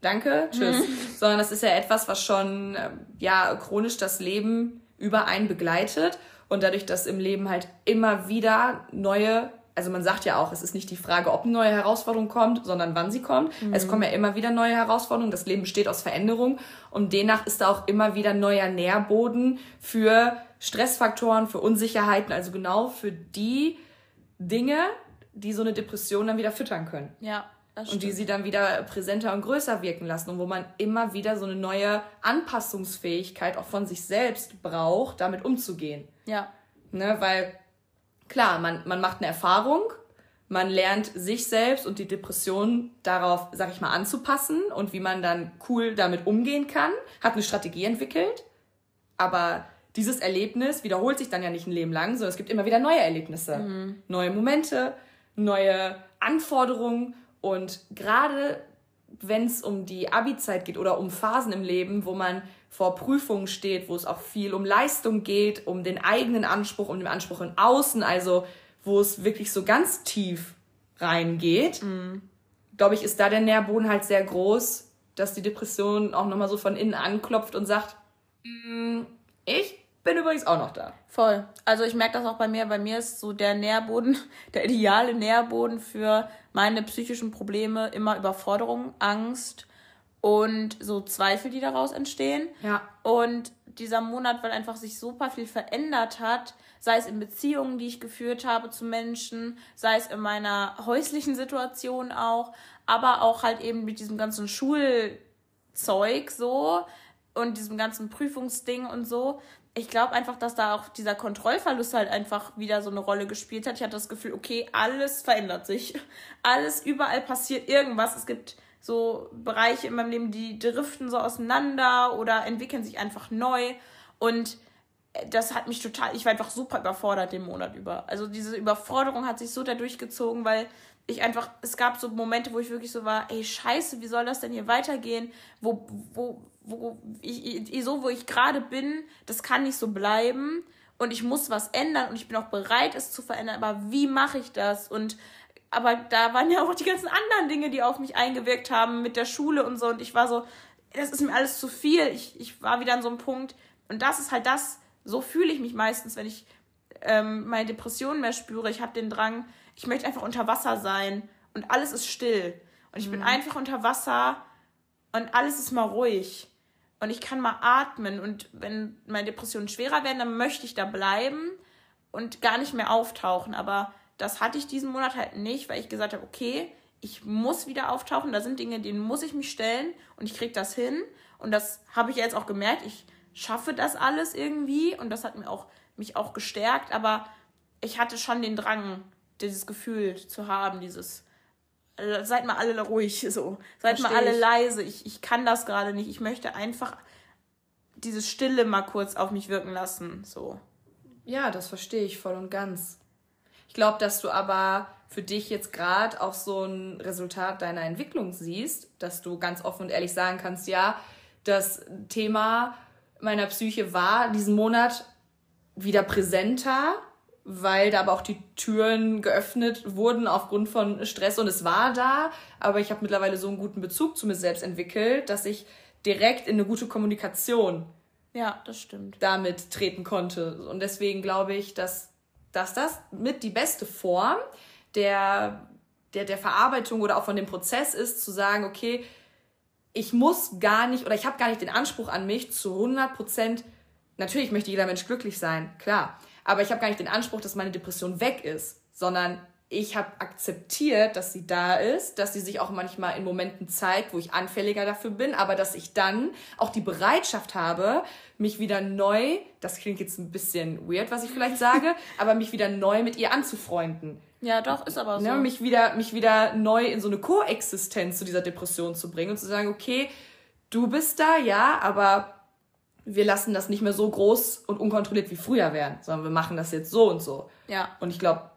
danke, tschüss, mhm. sondern das ist ja etwas, was schon ähm, ja chronisch das Leben über einen begleitet und dadurch, dass im Leben halt immer wieder neue also man sagt ja auch, es ist nicht die Frage, ob eine neue Herausforderung kommt, sondern wann sie kommt. Mhm. Es kommen ja immer wieder neue Herausforderungen. Das Leben besteht aus Veränderung und demnach ist da auch immer wieder neuer Nährboden für Stressfaktoren, für Unsicherheiten, also genau für die Dinge, die so eine Depression dann wieder füttern können. Ja. Und die sie dann wieder präsenter und größer wirken lassen und wo man immer wieder so eine neue Anpassungsfähigkeit auch von sich selbst braucht, damit umzugehen. Ja. Ne, weil klar, man, man macht eine Erfahrung, man lernt sich selbst und die Depression darauf, sag ich mal, anzupassen und wie man dann cool damit umgehen kann, hat eine Strategie entwickelt, aber dieses Erlebnis wiederholt sich dann ja nicht ein Leben lang, sondern es gibt immer wieder neue Erlebnisse, mhm. neue Momente, neue Anforderungen und gerade wenn es um die Abi-Zeit geht oder um Phasen im Leben, wo man vor Prüfungen steht, wo es auch viel um Leistung geht, um den eigenen Anspruch, um den Anspruch in Außen, also wo es wirklich so ganz tief reingeht, mhm. glaube ich, ist da der Nährboden halt sehr groß, dass die Depression auch nochmal so von innen anklopft und sagt, mm, ich bin übrigens auch noch da. Voll. Also ich merke das auch bei mir. Bei mir ist so der Nährboden, der ideale Nährboden für meine psychischen Probleme immer Überforderung, Angst und so Zweifel, die daraus entstehen. Ja. Und dieser Monat, weil einfach sich super viel verändert hat, sei es in Beziehungen, die ich geführt habe zu Menschen, sei es in meiner häuslichen Situation auch, aber auch halt eben mit diesem ganzen Schulzeug so und diesem ganzen Prüfungsding und so, ich glaube einfach, dass da auch dieser Kontrollverlust halt einfach wieder so eine Rolle gespielt hat. Ich hatte das Gefühl, okay, alles verändert sich. Alles, überall passiert irgendwas. Es gibt so Bereiche in meinem Leben, die driften so auseinander oder entwickeln sich einfach neu. Und das hat mich total, ich war einfach super überfordert den Monat über. Also diese Überforderung hat sich so dadurch gezogen, weil ich einfach, es gab so Momente, wo ich wirklich so war, ey, scheiße, wie soll das denn hier weitergehen? Wo, wo, wo ich, so, wo ich gerade bin, das kann nicht so bleiben und ich muss was ändern und ich bin auch bereit, es zu verändern, aber wie mache ich das? Und aber da waren ja auch die ganzen anderen Dinge, die auf mich eingewirkt haben mit der Schule und so und ich war so, das ist mir alles zu viel. Ich, ich war wieder an so einem Punkt und das ist halt das, so fühle ich mich meistens, wenn ich ähm, meine Depressionen mehr spüre. Ich habe den Drang, ich möchte einfach unter Wasser sein und alles ist still und ich mhm. bin einfach unter Wasser und alles ist mal ruhig und ich kann mal atmen und wenn meine Depressionen schwerer werden, dann möchte ich da bleiben und gar nicht mehr auftauchen. Aber das hatte ich diesen Monat halt nicht, weil ich gesagt habe, okay, ich muss wieder auftauchen. Da sind Dinge, denen muss ich mich stellen und ich kriege das hin. Und das habe ich jetzt auch gemerkt. Ich schaffe das alles irgendwie und das hat mir auch, mich auch gestärkt. Aber ich hatte schon den Drang, dieses Gefühl zu haben, dieses seid mal alle ruhig, so. Seid Versteh mal alle ich. leise. Ich, ich kann das gerade nicht. Ich möchte einfach diese Stille mal kurz auf mich wirken lassen, so. Ja, das verstehe ich voll und ganz. Ich glaube, dass du aber für dich jetzt gerade auch so ein Resultat deiner Entwicklung siehst, dass du ganz offen und ehrlich sagen kannst, ja, das Thema meiner Psyche war diesen Monat wieder präsenter weil da aber auch die Türen geöffnet wurden aufgrund von Stress und es war da, aber ich habe mittlerweile so einen guten Bezug zu mir selbst entwickelt, dass ich direkt in eine gute Kommunikation ja, das stimmt. damit treten konnte. Und deswegen glaube ich, dass, dass das mit die beste Form der, der, der Verarbeitung oder auch von dem Prozess ist, zu sagen, okay, ich muss gar nicht oder ich habe gar nicht den Anspruch an mich zu 100 Prozent, natürlich möchte jeder Mensch glücklich sein, klar, aber ich habe gar nicht den Anspruch, dass meine Depression weg ist, sondern ich habe akzeptiert, dass sie da ist, dass sie sich auch manchmal in Momenten zeigt, wo ich anfälliger dafür bin, aber dass ich dann auch die Bereitschaft habe, mich wieder neu, das klingt jetzt ein bisschen weird, was ich vielleicht sage, aber mich wieder neu mit ihr anzufreunden. Ja, doch, ist aber ne, so. Ne, mich, wieder, mich wieder neu in so eine Koexistenz zu dieser Depression zu bringen und zu sagen, okay, du bist da, ja, aber wir lassen das nicht mehr so groß und unkontrolliert wie früher werden, sondern wir machen das jetzt so und so. Ja. Und ich glaube,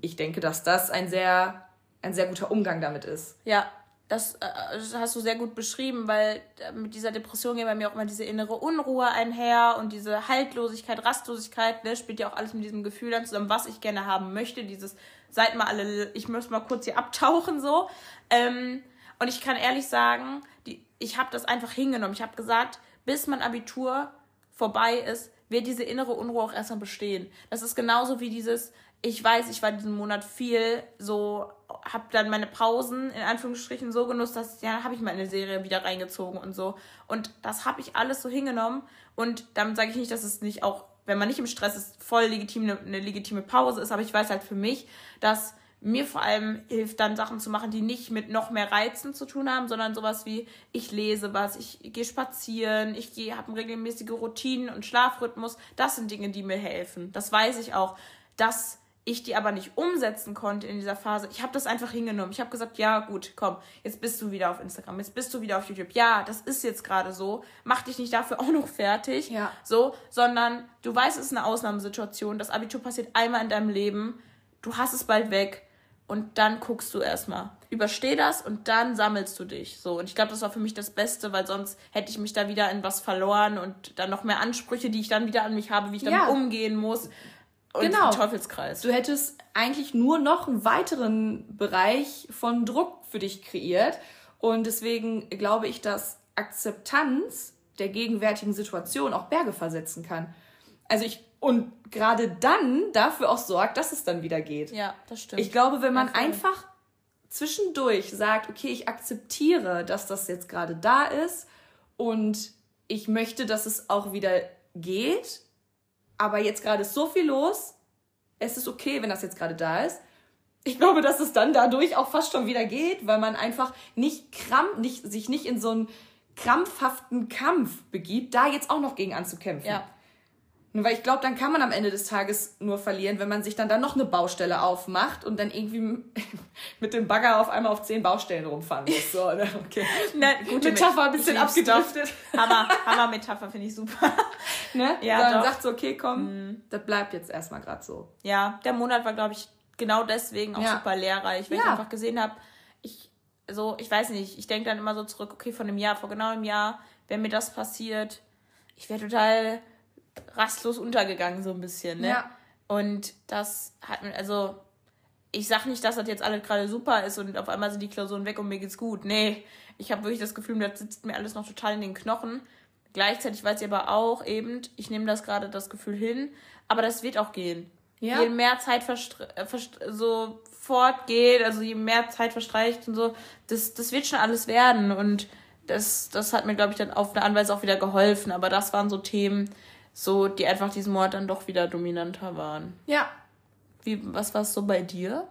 ich denke, dass das ein sehr, ein sehr guter Umgang damit ist. Ja, das, äh, das hast du sehr gut beschrieben, weil äh, mit dieser Depression geht bei mir auch immer diese innere Unruhe einher und diese Haltlosigkeit, Rastlosigkeit, ne, spielt ja auch alles mit diesem Gefühl dann zusammen, was ich gerne haben möchte. Dieses, seid mal alle, ich muss mal kurz hier abtauchen, so. Ähm, und ich kann ehrlich sagen, die, ich habe das einfach hingenommen. Ich habe gesagt, bis mein Abitur vorbei ist, wird diese innere Unruhe auch erstmal bestehen. Das ist genauso wie dieses, ich weiß, ich war diesen Monat viel so, habe dann meine Pausen in Anführungsstrichen so genutzt, dass ja, habe ich meine Serie wieder reingezogen und so. Und das habe ich alles so hingenommen. Und damit sage ich nicht, dass es nicht auch, wenn man nicht im Stress ist, voll legitim eine, eine legitime Pause ist. Aber ich weiß halt für mich, dass mir vor allem hilft dann Sachen zu machen, die nicht mit noch mehr Reizen zu tun haben, sondern sowas wie ich lese was, ich gehe spazieren, ich gehe habe regelmäßige Routinen und Schlafrhythmus. Das sind Dinge, die mir helfen. Das weiß ich auch. Das ich die aber nicht umsetzen konnte in dieser Phase, ich habe das einfach hingenommen. Ich habe gesagt, ja gut, komm, jetzt bist du wieder auf Instagram, jetzt bist du wieder auf YouTube. Ja, das ist jetzt gerade so. Mach dich nicht dafür auch noch fertig. Ja. So, sondern du weißt, es ist eine Ausnahmesituation. Das Abitur passiert einmal in deinem Leben. Du hast es bald weg und dann guckst du erstmal. Übersteh das und dann sammelst du dich. So. Und ich glaube, das war für mich das Beste, weil sonst hätte ich mich da wieder in was verloren und dann noch mehr Ansprüche, die ich dann wieder an mich habe, wie ich damit ja. umgehen muss und genau. Teufelskreis. Du hättest eigentlich nur noch einen weiteren Bereich von Druck für dich kreiert. Und deswegen glaube ich, dass Akzeptanz der gegenwärtigen Situation auch Berge versetzen kann. Also ich, und gerade dann dafür auch sorgt, dass es dann wieder geht. Ja, das stimmt. Ich glaube, wenn man einfach zwischendurch sagt, okay, ich akzeptiere, dass das jetzt gerade da ist und ich möchte, dass es auch wieder geht, aber jetzt gerade ist so viel los, es ist okay, wenn das jetzt gerade da ist. Ich glaube, dass es dann dadurch auch fast schon wieder geht, weil man einfach nicht krampf, nicht, sich nicht in so einen krampfhaften Kampf begibt, da jetzt auch noch gegen anzukämpfen. Ja. Weil ich glaube, dann kann man am Ende des Tages nur verlieren, wenn man sich dann da noch eine Baustelle aufmacht und dann irgendwie mit dem Bagger auf einmal auf zehn Baustellen rumfahren muss. So, ne? okay. Na, gute Metapher, ein bisschen abgedriftet. Hammer, Hammer Metapher finde ich super. ne? Ja, dann sagt so, okay, komm, mhm. das bleibt jetzt erstmal gerade so. Ja, der Monat war, glaube ich, genau deswegen auch ja. super lehrreich, weil ja. ich einfach gesehen habe, ich, so, ich weiß nicht, ich denke dann immer so zurück, okay, von einem Jahr, vor genau einem Jahr, wenn mir das passiert, ich wäre total rastlos untergegangen, so ein bisschen, ne? Ja. Und das hat mir, also, ich sag nicht, dass das jetzt alles gerade super ist und auf einmal sind die Klausuren weg und mir geht's gut. Nee, ich habe wirklich das Gefühl, das sitzt mir alles noch total in den Knochen. Gleichzeitig weiß ich aber auch eben, ich nehme das gerade das Gefühl hin, aber das wird auch gehen. Ja. Je mehr Zeit äh, so fortgeht, also je mehr Zeit verstreicht und so, das, das wird schon alles werden. Und das, das hat mir, glaube ich, dann auf eine Anweise auch wieder geholfen. Aber das waren so Themen, so, die einfach diesen Mord dann doch wieder dominanter waren. Ja. Wie, was war es so bei dir?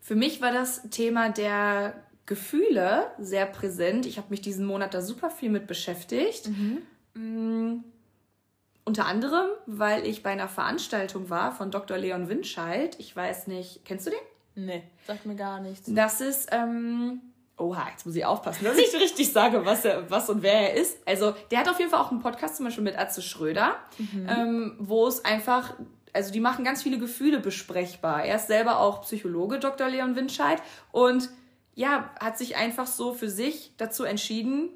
Für mich war das Thema der Gefühle sehr präsent. Ich habe mich diesen Monat da super viel mit beschäftigt. Mhm. Mhm. Unter anderem, weil ich bei einer Veranstaltung war von Dr. Leon Winscheid. Ich weiß nicht, kennst du den? Nee, sagt mir gar nichts. Das ist ähm, Oha, jetzt muss ich aufpassen, dass ich richtig sage, was, er, was und wer er ist. Also, der hat auf jeden Fall auch einen Podcast zum Beispiel mit Atze Schröder, mhm. ähm, wo es einfach, also die machen ganz viele Gefühle besprechbar. Er ist selber auch Psychologe, Dr. Leon Winscheid, und ja, hat sich einfach so für sich dazu entschieden,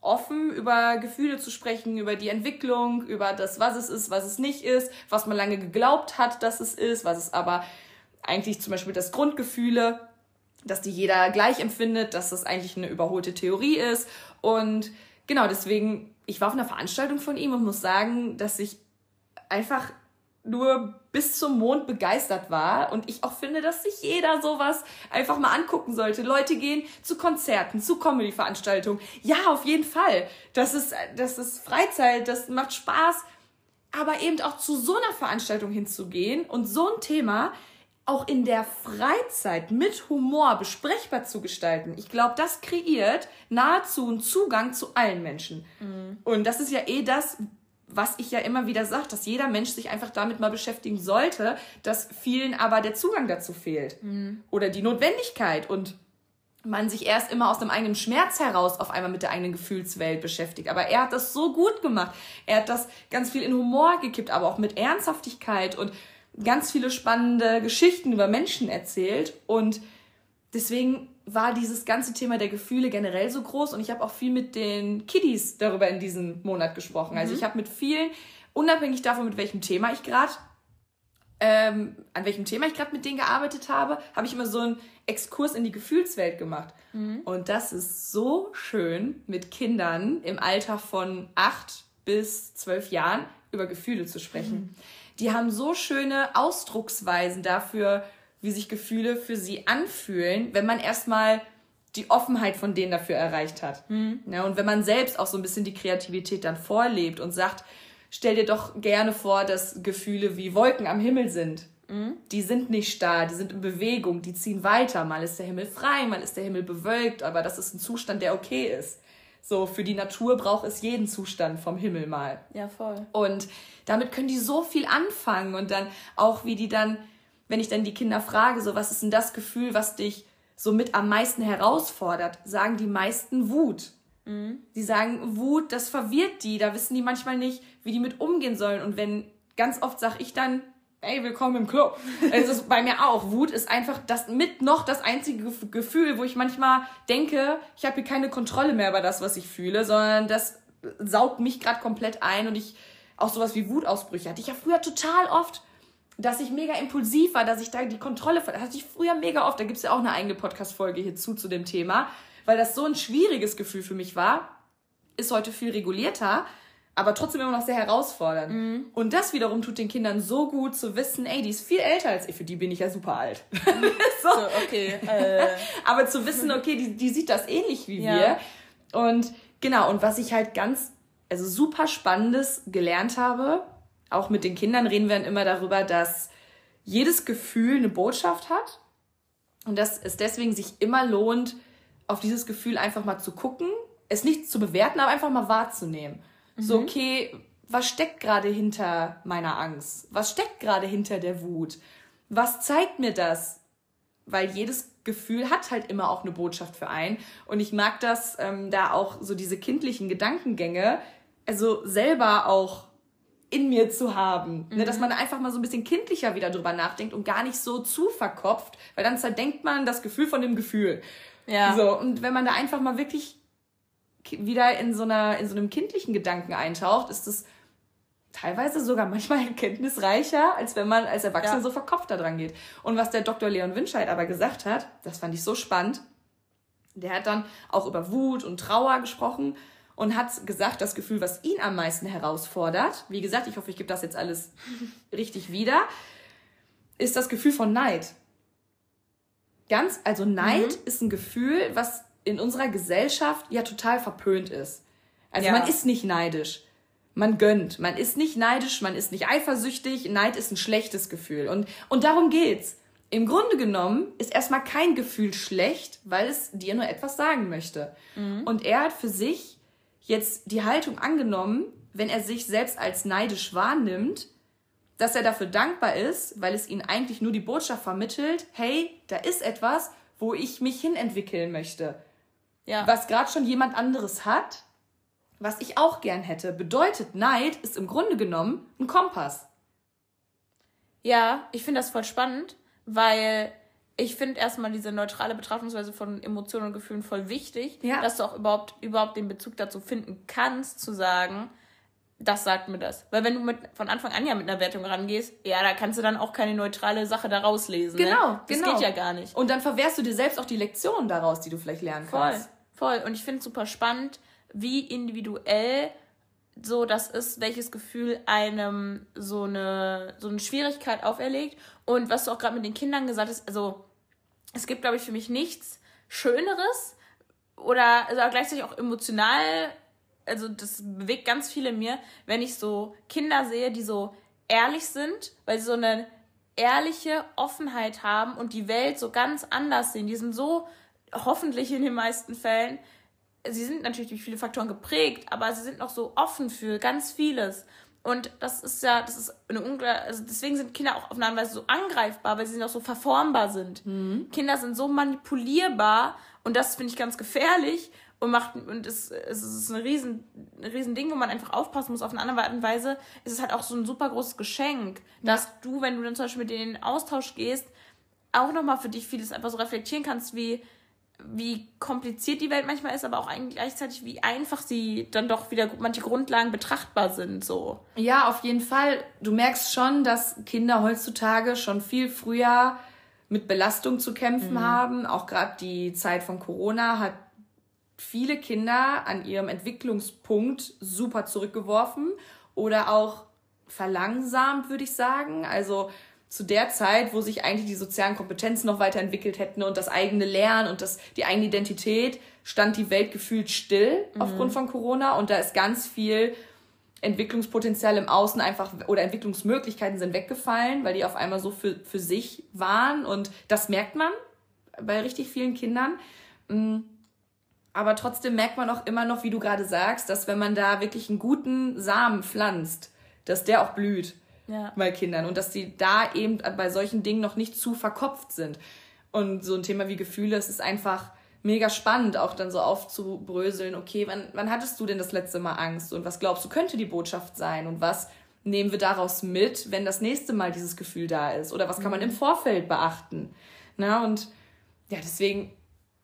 offen über Gefühle zu sprechen, über die Entwicklung, über das, was es ist, was es nicht ist, was man lange geglaubt hat, dass es ist, was es aber eigentlich zum Beispiel das Grundgefühle dass die jeder gleich empfindet, dass das eigentlich eine überholte Theorie ist. Und genau, deswegen, ich war auf einer Veranstaltung von ihm und muss sagen, dass ich einfach nur bis zum Mond begeistert war und ich auch finde, dass sich jeder sowas einfach mal angucken sollte. Leute gehen zu Konzerten, zu Comedy-Veranstaltungen. Ja, auf jeden Fall. Das ist, das ist Freizeit, das macht Spaß. Aber eben auch zu so einer Veranstaltung hinzugehen und so ein Thema auch in der Freizeit mit Humor besprechbar zu gestalten, ich glaube, das kreiert nahezu einen Zugang zu allen Menschen. Mhm. Und das ist ja eh das, was ich ja immer wieder sage, dass jeder Mensch sich einfach damit mal beschäftigen sollte, dass vielen aber der Zugang dazu fehlt. Mhm. Oder die Notwendigkeit. Und man sich erst immer aus dem eigenen Schmerz heraus auf einmal mit der eigenen Gefühlswelt beschäftigt. Aber er hat das so gut gemacht. Er hat das ganz viel in Humor gekippt, aber auch mit Ernsthaftigkeit und ganz viele spannende Geschichten über Menschen erzählt. Und deswegen war dieses ganze Thema der Gefühle generell so groß. Und ich habe auch viel mit den Kiddies darüber in diesem Monat gesprochen. Also mhm. Also ich habe mit vielen, unabhängig davon, mit welchem Thema ich gerade ähm, an welchem Thema ich gerade mit denen gearbeitet habe, habe ich immer so einen Exkurs in die Gefühlswelt gemacht. Mhm. Und das ist so schön, mit Kindern im Alter von acht bis zwölf Jahren über Gefühle zu sprechen. Mhm. Die haben so schöne Ausdrucksweisen dafür, wie sich Gefühle für sie anfühlen, wenn man erstmal die Offenheit von denen dafür erreicht hat. Mhm. Ja, und wenn man selbst auch so ein bisschen die Kreativität dann vorlebt und sagt, stell dir doch gerne vor, dass Gefühle wie Wolken am Himmel sind. Mhm. Die sind nicht starr, die sind in Bewegung, die ziehen weiter. Mal ist der Himmel frei, mal ist der Himmel bewölkt, aber das ist ein Zustand, der okay ist. So, für die Natur braucht es jeden Zustand vom Himmel mal. Ja, voll. Und damit können die so viel anfangen und dann auch, wie die dann, wenn ich dann die Kinder frage, so, was ist denn das Gefühl, was dich so mit am meisten herausfordert, sagen die meisten Wut. Mhm. Die sagen, Wut, das verwirrt die, da wissen die manchmal nicht, wie die mit umgehen sollen. Und wenn, ganz oft sag ich dann, ey, willkommen im Club. Es ist bei mir auch. Wut ist einfach das mit noch das einzige Gefühl, wo ich manchmal denke, ich habe hier keine Kontrolle mehr über das, was ich fühle, sondern das saugt mich gerade komplett ein und ich auch sowas wie Wutausbrüche hatte ich ja früher total oft, dass ich mega impulsiv war, dass ich da die Kontrolle hatte ich früher mega oft. Da gibt's ja auch eine eigene Podcast-Folge hierzu zu dem Thema, weil das so ein schwieriges Gefühl für mich war. Ist heute viel regulierter, aber trotzdem immer noch sehr herausfordernd. Mhm. Und das wiederum tut den Kindern so gut zu wissen, ey, die ist viel älter als ich, für die bin ich ja super alt. so. so. okay. Äh. aber zu wissen, okay, die, die sieht das ähnlich wie ja. wir. Und genau, und was ich halt ganz, also super spannendes gelernt habe, auch mit den Kindern reden wir dann immer darüber, dass jedes Gefühl eine Botschaft hat und dass es deswegen sich immer lohnt, auf dieses Gefühl einfach mal zu gucken, es nicht zu bewerten, aber einfach mal wahrzunehmen. Mhm. So, okay, was steckt gerade hinter meiner Angst? Was steckt gerade hinter der Wut? Was zeigt mir das? Weil jedes Gefühl hat halt immer auch eine Botschaft für einen. Und ich mag das, ähm, da auch so diese kindlichen Gedankengänge, also selber auch in mir zu haben. Mhm. Ne, dass mhm. man einfach mal so ein bisschen kindlicher wieder drüber nachdenkt und gar nicht so zu verkopft, weil dann zerdenkt man das Gefühl von dem Gefühl. Ja. So, und wenn man da einfach mal wirklich wieder in so einer, in so einem kindlichen Gedanken eintaucht, ist es teilweise sogar manchmal erkenntnisreicher, als wenn man als Erwachsener ja. so verkopft da dran geht. Und was der Dr. Leon Winscheid aber gesagt hat, das fand ich so spannend. Der hat dann auch über Wut und Trauer gesprochen und hat gesagt, das Gefühl, was ihn am meisten herausfordert, wie gesagt, ich hoffe, ich gebe das jetzt alles richtig wieder, ist das Gefühl von Neid. Ganz, also Neid mhm. ist ein Gefühl, was in unserer Gesellschaft ja total verpönt ist. Also ja. man ist nicht neidisch. Man gönnt. Man ist nicht neidisch, man ist nicht eifersüchtig. Neid ist ein schlechtes Gefühl. Und, und darum geht's. Im Grunde genommen ist erstmal kein Gefühl schlecht, weil es dir nur etwas sagen möchte. Mhm. Und er hat für sich jetzt die Haltung angenommen, wenn er sich selbst als neidisch wahrnimmt, dass er dafür dankbar ist, weil es ihn eigentlich nur die Botschaft vermittelt, hey, da ist etwas, wo ich mich hinentwickeln möchte ja. was gerade schon jemand anderes hat, was ich auch gern hätte. Bedeutet, Neid ist im Grunde genommen ein Kompass. Ja, ich finde das voll spannend, weil ich finde erstmal diese neutrale Betrachtungsweise von Emotionen und Gefühlen voll wichtig, ja. dass du auch überhaupt, überhaupt den Bezug dazu finden kannst, zu sagen, das sagt mir das. Weil wenn du mit, von Anfang an ja mit einer Wertung rangehst, ja, da kannst du dann auch keine neutrale Sache daraus lesen. Genau, ne? Das genau. geht ja gar nicht. Und dann verwehrst du dir selbst auch die Lektionen daraus, die du vielleicht lernen kannst. Voll. Und ich finde es super spannend, wie individuell so das ist, welches Gefühl einem so eine, so eine Schwierigkeit auferlegt. Und was du auch gerade mit den Kindern gesagt hast, also es gibt, glaube ich, für mich nichts Schöneres oder also gleichzeitig auch emotional, also das bewegt ganz viel in mir, wenn ich so Kinder sehe, die so ehrlich sind, weil sie so eine ehrliche Offenheit haben und die Welt so ganz anders sehen. Die sind so, hoffentlich in den meisten Fällen, sie sind natürlich durch viele Faktoren geprägt, aber sie sind noch so offen für ganz vieles. Und das ist ja, das ist eine unglaubliche, also deswegen sind Kinder auch auf eine Weise so angreifbar, weil sie noch so verformbar sind. Mhm. Kinder sind so manipulierbar und das finde ich ganz gefährlich und macht und es, es ist ein riesen, ein riesen Ding, wo man einfach aufpassen muss. Auf eine andere Art und Weise ist es halt auch so ein super großes Geschenk, ja. dass du, wenn du dann zum Beispiel mit denen in den Austausch gehst, auch nochmal für dich vieles einfach so reflektieren kannst, wie wie kompliziert die Welt manchmal ist, aber auch eigentlich gleichzeitig, wie einfach sie dann doch wieder manche Grundlagen betrachtbar sind, so. Ja, auf jeden Fall. Du merkst schon, dass Kinder heutzutage schon viel früher mit Belastung zu kämpfen mhm. haben. Auch gerade die Zeit von Corona hat viele Kinder an ihrem Entwicklungspunkt super zurückgeworfen oder auch verlangsamt, würde ich sagen. Also zu der Zeit, wo sich eigentlich die sozialen Kompetenzen noch weiterentwickelt hätten und das eigene Lernen und das, die eigene Identität, stand die Welt gefühlt still mhm. aufgrund von Corona und da ist ganz viel Entwicklungspotenzial im Außen einfach oder Entwicklungsmöglichkeiten sind weggefallen, weil die auf einmal so für, für sich waren und das merkt man bei richtig vielen Kindern. Mm. Aber trotzdem merkt man auch immer noch, wie du gerade sagst, dass wenn man da wirklich einen guten Samen pflanzt, dass der auch blüht ja. bei Kindern und dass sie da eben bei solchen Dingen noch nicht zu verkopft sind. Und so ein Thema wie Gefühle, es ist einfach mega spannend, auch dann so aufzubröseln, okay, wann, wann hattest du denn das letzte Mal Angst und was glaubst du, könnte die Botschaft sein und was nehmen wir daraus mit, wenn das nächste Mal dieses Gefühl da ist oder was kann man im mhm. Vorfeld beachten. Na, und ja, deswegen,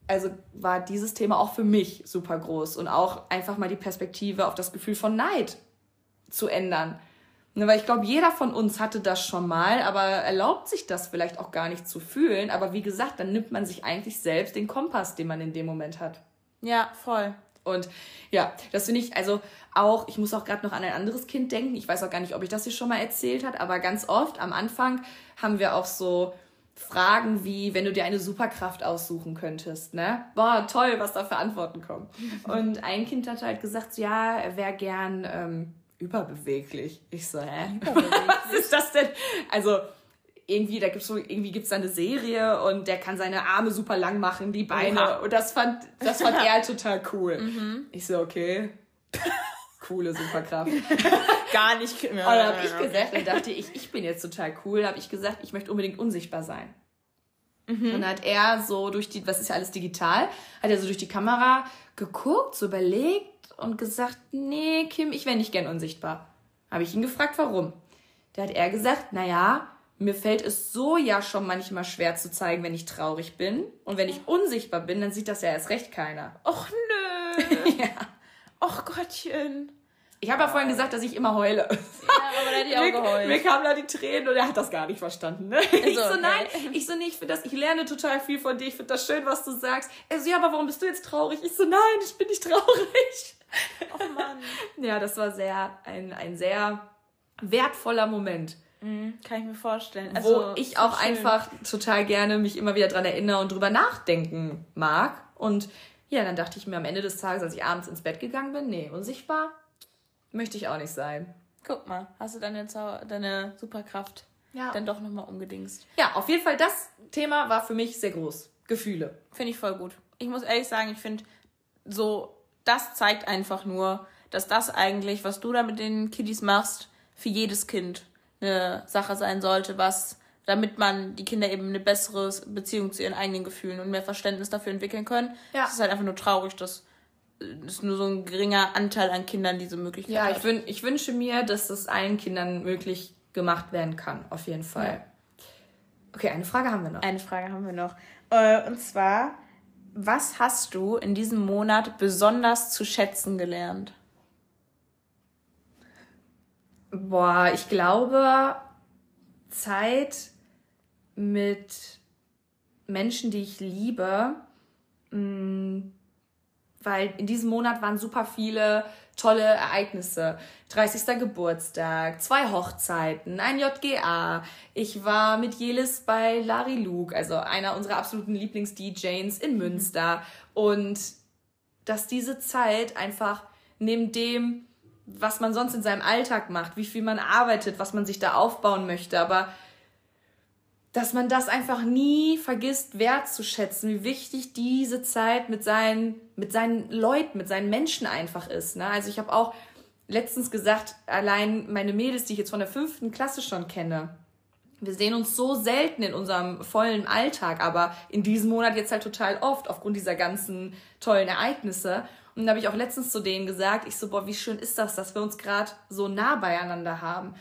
also war dieses Thema auch für mich super groß und auch einfach mal die Perspektive auf das Gefühl von Neid zu ändern. Ne, weil ich glaube, jeder von uns hatte das schon mal, aber erlaubt sich das vielleicht auch gar nicht zu fühlen. Aber wie gesagt, dann nimmt man sich eigentlich selbst den Kompass, den man in dem Moment hat. Ja, voll. Und ja, das finde ich, also auch, ich muss auch gerade noch an ein anderes Kind denken. Ich weiß auch gar nicht, ob ich das hier schon mal erzählt hat, aber ganz oft am Anfang haben wir auch so Fragen wie, wenn du dir eine Superkraft aussuchen könntest, ne? Boah, toll, was da für Antworten kommen. Und ein Kind hat halt gesagt, ja, er wäre gern ähm, überbeweglich. Ich so, hä? Was ist das denn? Also, irgendwie, da gibt's so, irgendwie gibt's da eine Serie und der kann seine Arme super lang machen, die Beine. Oha. Und das fand, das fand er halt total cool. Mhm. Ich so, okay. Coole Superkraft. Gar nicht. Und dann habe ich gesagt, dann dachte ich, ich bin jetzt total cool, habe ich gesagt, ich möchte unbedingt unsichtbar sein. Mhm. Und dann hat er so durch die, was ist ja alles digital, hat er so durch die Kamera geguckt, so überlegt, und gesagt, nee, Kim, ich wäre nicht gern unsichtbar. Habe ich ihn gefragt, warum. Da hat er gesagt, naja, mir fällt es so ja schon manchmal schwer zu zeigen, wenn ich traurig bin. Und wenn ich unsichtbar bin, dann sieht das ja erst recht keiner. Och nö. ja. Och Gottchen. Ich habe ja vorhin gesagt, dass ich immer heule. Ja, aber da hätte ich auch geheult. Mir, kamen da die Tränen und er hat das gar nicht verstanden. Ne? Also, ich so, okay. nein, ich so, nee, ich finde das, ich lerne total viel von dir, ich finde das schön, was du sagst. Er so, ja, aber warum bist du jetzt traurig? Ich so, nein, ich bin nicht traurig. Oh Mann. ja, das war sehr, ein, ein sehr wertvoller Moment. Mhm, kann ich mir vorstellen. Also, wo ich auch schön. einfach total gerne mich immer wieder dran erinnere und drüber nachdenken mag. Und ja, dann dachte ich mir am Ende des Tages, als ich abends ins Bett gegangen bin, nee, unsichtbar möchte ich auch nicht sein. Guck mal, hast du deine, deine Superkraft ja. dann doch nochmal umgedingst. Ja, auf jeden Fall, das Thema war für mich sehr groß. Gefühle. Finde ich voll gut. Ich muss ehrlich sagen, ich finde, so, das zeigt einfach nur, dass das eigentlich, was du da mit den Kiddies machst, für jedes Kind eine Sache sein sollte, was, damit man die Kinder eben eine bessere Beziehung zu ihren eigenen Gefühlen und mehr Verständnis dafür entwickeln können. Ja. Es ist halt einfach nur traurig, dass ist nur so ein geringer Anteil an Kindern diese Möglichkeit ja, ich, wün ich wünsche mir, dass das allen Kindern möglich gemacht werden kann, auf jeden Fall. Ja. Okay, eine Frage haben wir noch. Eine Frage haben wir noch. Äh, und zwar, was hast du in diesem Monat besonders zu schätzen gelernt? Boah, ich glaube, Zeit mit Menschen, die ich liebe, mh, mm, weil in diesem Monat waren super viele tolle Ereignisse. 30. Geburtstag, zwei Hochzeiten, ein JGA. Ich war mit Jelis bei Larry Luke, also einer unserer absoluten Lieblings-DJs in Münster. Und dass diese Zeit einfach neben dem, was man sonst in seinem Alltag macht, wie viel man arbeitet, was man sich da aufbauen möchte, aber dass man das einfach nie vergisst wertzuschätzen, wie wichtig diese Zeit mit seinen, mit seinen Leuten, mit seinen Menschen einfach ist. Ne? Also ich habe auch letztens gesagt, allein meine Mädels, die ich jetzt von der fünften Klasse schon kenne, wir sehen uns so selten in unserem vollen Alltag, aber in diesem Monat jetzt halt total oft aufgrund dieser ganzen tollen Ereignisse. Und da habe ich auch letztens zu denen gesagt, ich so, boah, wie schön ist das, dass wir uns gerade so nah beieinander haben.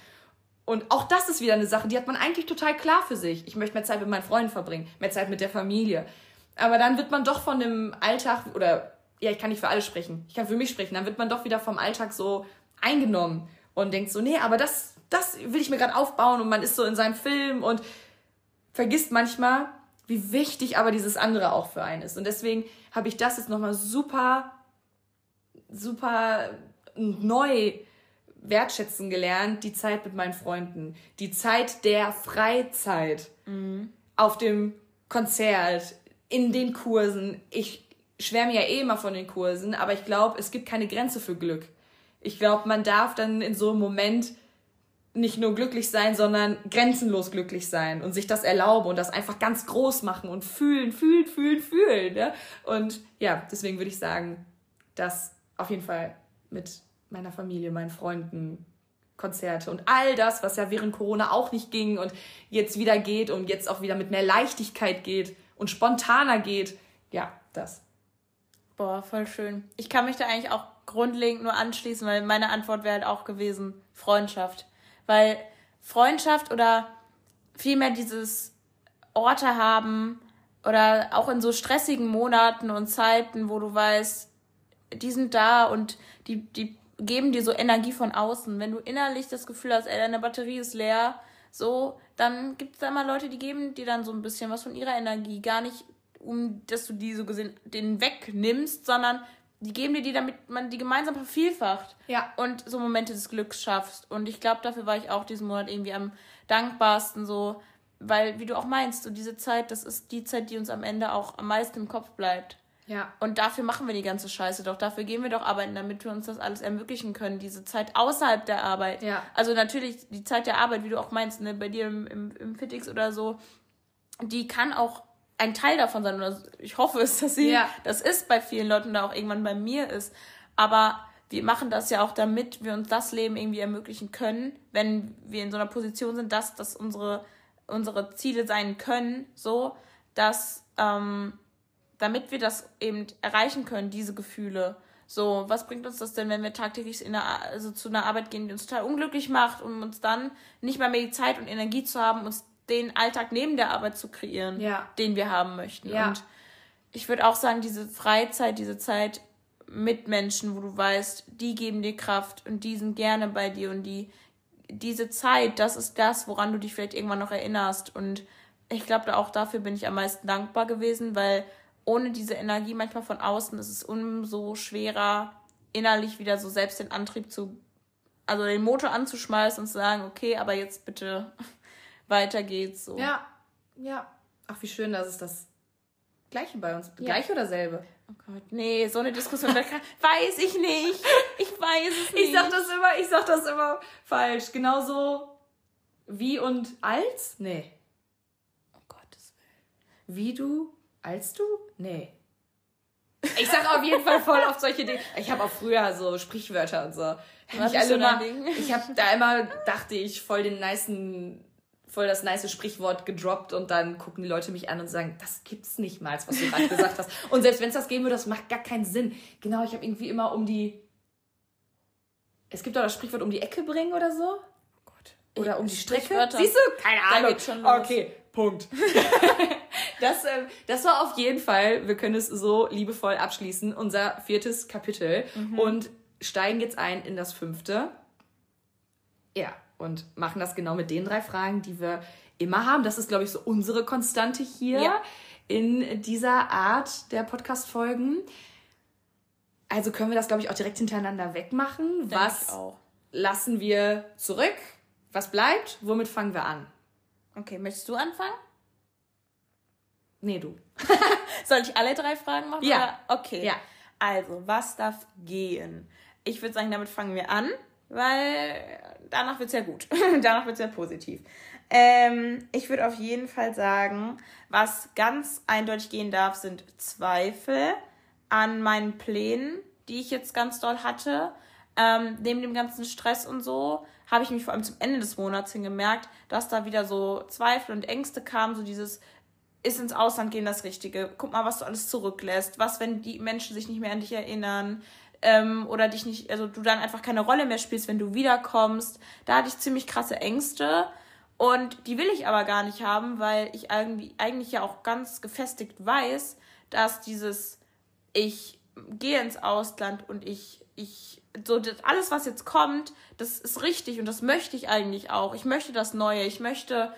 Und auch das ist wieder eine Sache, die hat man eigentlich total klar für sich. Ich möchte mehr Zeit mit meinen Freunden verbringen, mehr Zeit mit der Familie. Aber dann wird man doch von dem Alltag, oder ja, ich kann nicht für alle sprechen, ich kann für mich sprechen, dann wird man doch wieder vom Alltag so eingenommen und denkt so, nee, aber das, das will ich mir gerade aufbauen und man ist so in seinem Film und vergisst manchmal, wie wichtig aber dieses andere auch für einen ist. Und deswegen habe ich das jetzt nochmal super, super neu wertschätzen gelernt, die Zeit mit meinen Freunden, die Zeit der Freizeit mhm. auf dem Konzert, in den Kursen. Ich schwärme ja eh immer von den Kursen, aber ich glaube, es gibt keine Grenze für Glück. Ich glaube, man darf dann in so einem Moment nicht nur glücklich sein, sondern grenzenlos glücklich sein und sich das erlauben und das einfach ganz groß machen und fühlen, fühlen, fühlen, fühlen. Ja? Und ja, deswegen würde ich sagen, dass auf jeden Fall mit meiner Familie, meinen Freunden, Konzerte und all das, was ja während Corona auch nicht ging und jetzt wieder geht und jetzt auch wieder mit mehr Leichtigkeit geht und spontaner geht. Ja, das. Boah, voll schön. Ich kann mich da eigentlich auch grundlegend nur anschließen, weil meine Antwort wäre halt auch gewesen Freundschaft. Weil Freundschaft oder vielmehr dieses Orte haben oder auch in so stressigen Monaten und Zeiten, wo du weißt, die sind da und die, die geben dir so Energie von außen. Wenn du innerlich das Gefühl hast, ey, deine Batterie ist leer, so, dann gibt es da immer Leute, die geben dir dann so ein bisschen was von ihrer Energie. Gar nicht, um dass du die so gesehen den wegnimmst, sondern die geben dir die, damit man die gemeinsam vervielfacht. Ja. Und so Momente des Glücks schaffst. Und ich glaube, dafür war ich auch diesen Monat irgendwie am dankbarsten so, weil, wie du auch meinst, so diese Zeit, das ist die Zeit, die uns am Ende auch am meisten im Kopf bleibt. Ja. Und dafür machen wir die ganze Scheiße doch. Dafür gehen wir doch arbeiten, damit wir uns das alles ermöglichen können. Diese Zeit außerhalb der Arbeit. Ja. Also natürlich die Zeit der Arbeit, wie du auch meinst, ne, bei dir im, im, im Fitix oder so, die kann auch ein Teil davon sein. Oder ich hoffe es, dass sie ja. das ist bei vielen Leuten da auch irgendwann bei mir ist. Aber wir machen das ja auch, damit wir uns das Leben irgendwie ermöglichen können, wenn wir in so einer Position sind, dass das unsere, unsere Ziele sein können, so, dass ähm, damit wir das eben erreichen können, diese Gefühle. So, was bringt uns das denn, wenn wir tagtäglich in der, also zu einer Arbeit gehen, die uns total unglücklich macht, um uns dann nicht mal mehr die Zeit und Energie zu haben, uns den Alltag neben der Arbeit zu kreieren, ja. den wir haben möchten. Ja. Und ich würde auch sagen, diese Freizeit, diese Zeit mit Menschen, wo du weißt, die geben dir Kraft und die sind gerne bei dir und die, diese Zeit, das ist das, woran du dich vielleicht irgendwann noch erinnerst. Und ich glaube, auch dafür bin ich am meisten dankbar gewesen, weil ohne diese Energie manchmal von außen ist es umso schwerer, innerlich wieder so selbst den Antrieb zu, also den Motor anzuschmeißen und zu sagen, okay, aber jetzt bitte weiter geht's so. Ja, ja. Ach, wie schön, dass es das Gleiche bei uns. Ja. Gleich oder selbe? Oh Gott, nee, so eine Diskussion weiß ich nicht. Ich weiß es nicht. Ich sag das immer, ich sag das immer falsch. Genauso wie und als? Nee. Oh Gottes Willen. Wie du als du? Nee. Ich sag auf jeden Fall voll oft solche Dinge. Ich habe auch früher so Sprichwörter und so. Was ich alle immer, ich habe da immer, dachte ich, voll den niceen, voll das nice Sprichwort gedroppt und dann gucken die Leute mich an und sagen, das gibt's nicht mal, was du gerade gesagt hast. Und selbst wenn es das geben würde, das macht gar keinen Sinn. Genau, ich habe irgendwie immer um die, es gibt auch das Sprichwort um die Ecke bringen oder so. Oh Gott. Oder um die Strecke. Siehst du? Keine Ahnung. Okay, Punkt. das, äh, das war auf jeden Fall, wir können es so liebevoll abschließen, unser viertes Kapitel mhm. und steigen jetzt ein in das fünfte. Ja, und machen das genau mit den drei Fragen, die wir immer haben. Das ist, glaube ich, so unsere Konstante hier ja. in dieser Art der Podcast-Folgen. Also können wir das, glaube ich, auch direkt hintereinander wegmachen. Denk Was lassen wir zurück? Was bleibt? Womit fangen wir an? Okay, möchtest du anfangen? Nee, du. Soll ich alle drei Fragen machen? Ja. Oder? Okay. Ja. Also, was darf gehen? Ich würde sagen, damit fangen wir an. weil danach wird es ja gut. danach wird es ja positiv. Ähm, ich würde auf jeden Fall sagen, was ganz eindeutig gehen darf, sind Zweifel an meinen Plänen, die ich jetzt ganz doll hatte. Ähm, neben dem ganzen Stress und so habe ich mich vor allem zum Ende des Monats hingemerkt, dass da wieder so Zweifel und Ängste kamen, so dieses ist ins Ausland gehen das Richtige. Guck mal, was du alles zurücklässt. Was, wenn die Menschen sich nicht mehr an dich erinnern? Ähm, oder dich nicht, also du dann einfach keine Rolle mehr spielst, wenn du wiederkommst. Da hatte ich ziemlich krasse Ängste. Und die will ich aber gar nicht haben, weil ich irgendwie, eigentlich ja auch ganz gefestigt weiß, dass dieses, ich gehe ins Ausland und ich, ich, so das, alles, was jetzt kommt, das ist richtig und das möchte ich eigentlich auch. Ich möchte das Neue. Ich möchte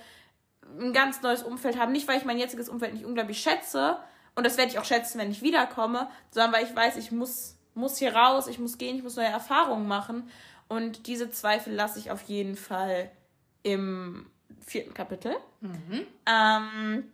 ein ganz neues Umfeld haben. Nicht, weil ich mein jetziges Umfeld nicht unglaublich schätze, und das werde ich auch schätzen, wenn ich wiederkomme, sondern weil ich weiß, ich muss, muss hier raus, ich muss gehen, ich muss neue Erfahrungen machen. Und diese Zweifel lasse ich auf jeden Fall im vierten Kapitel. Mhm. Ähm,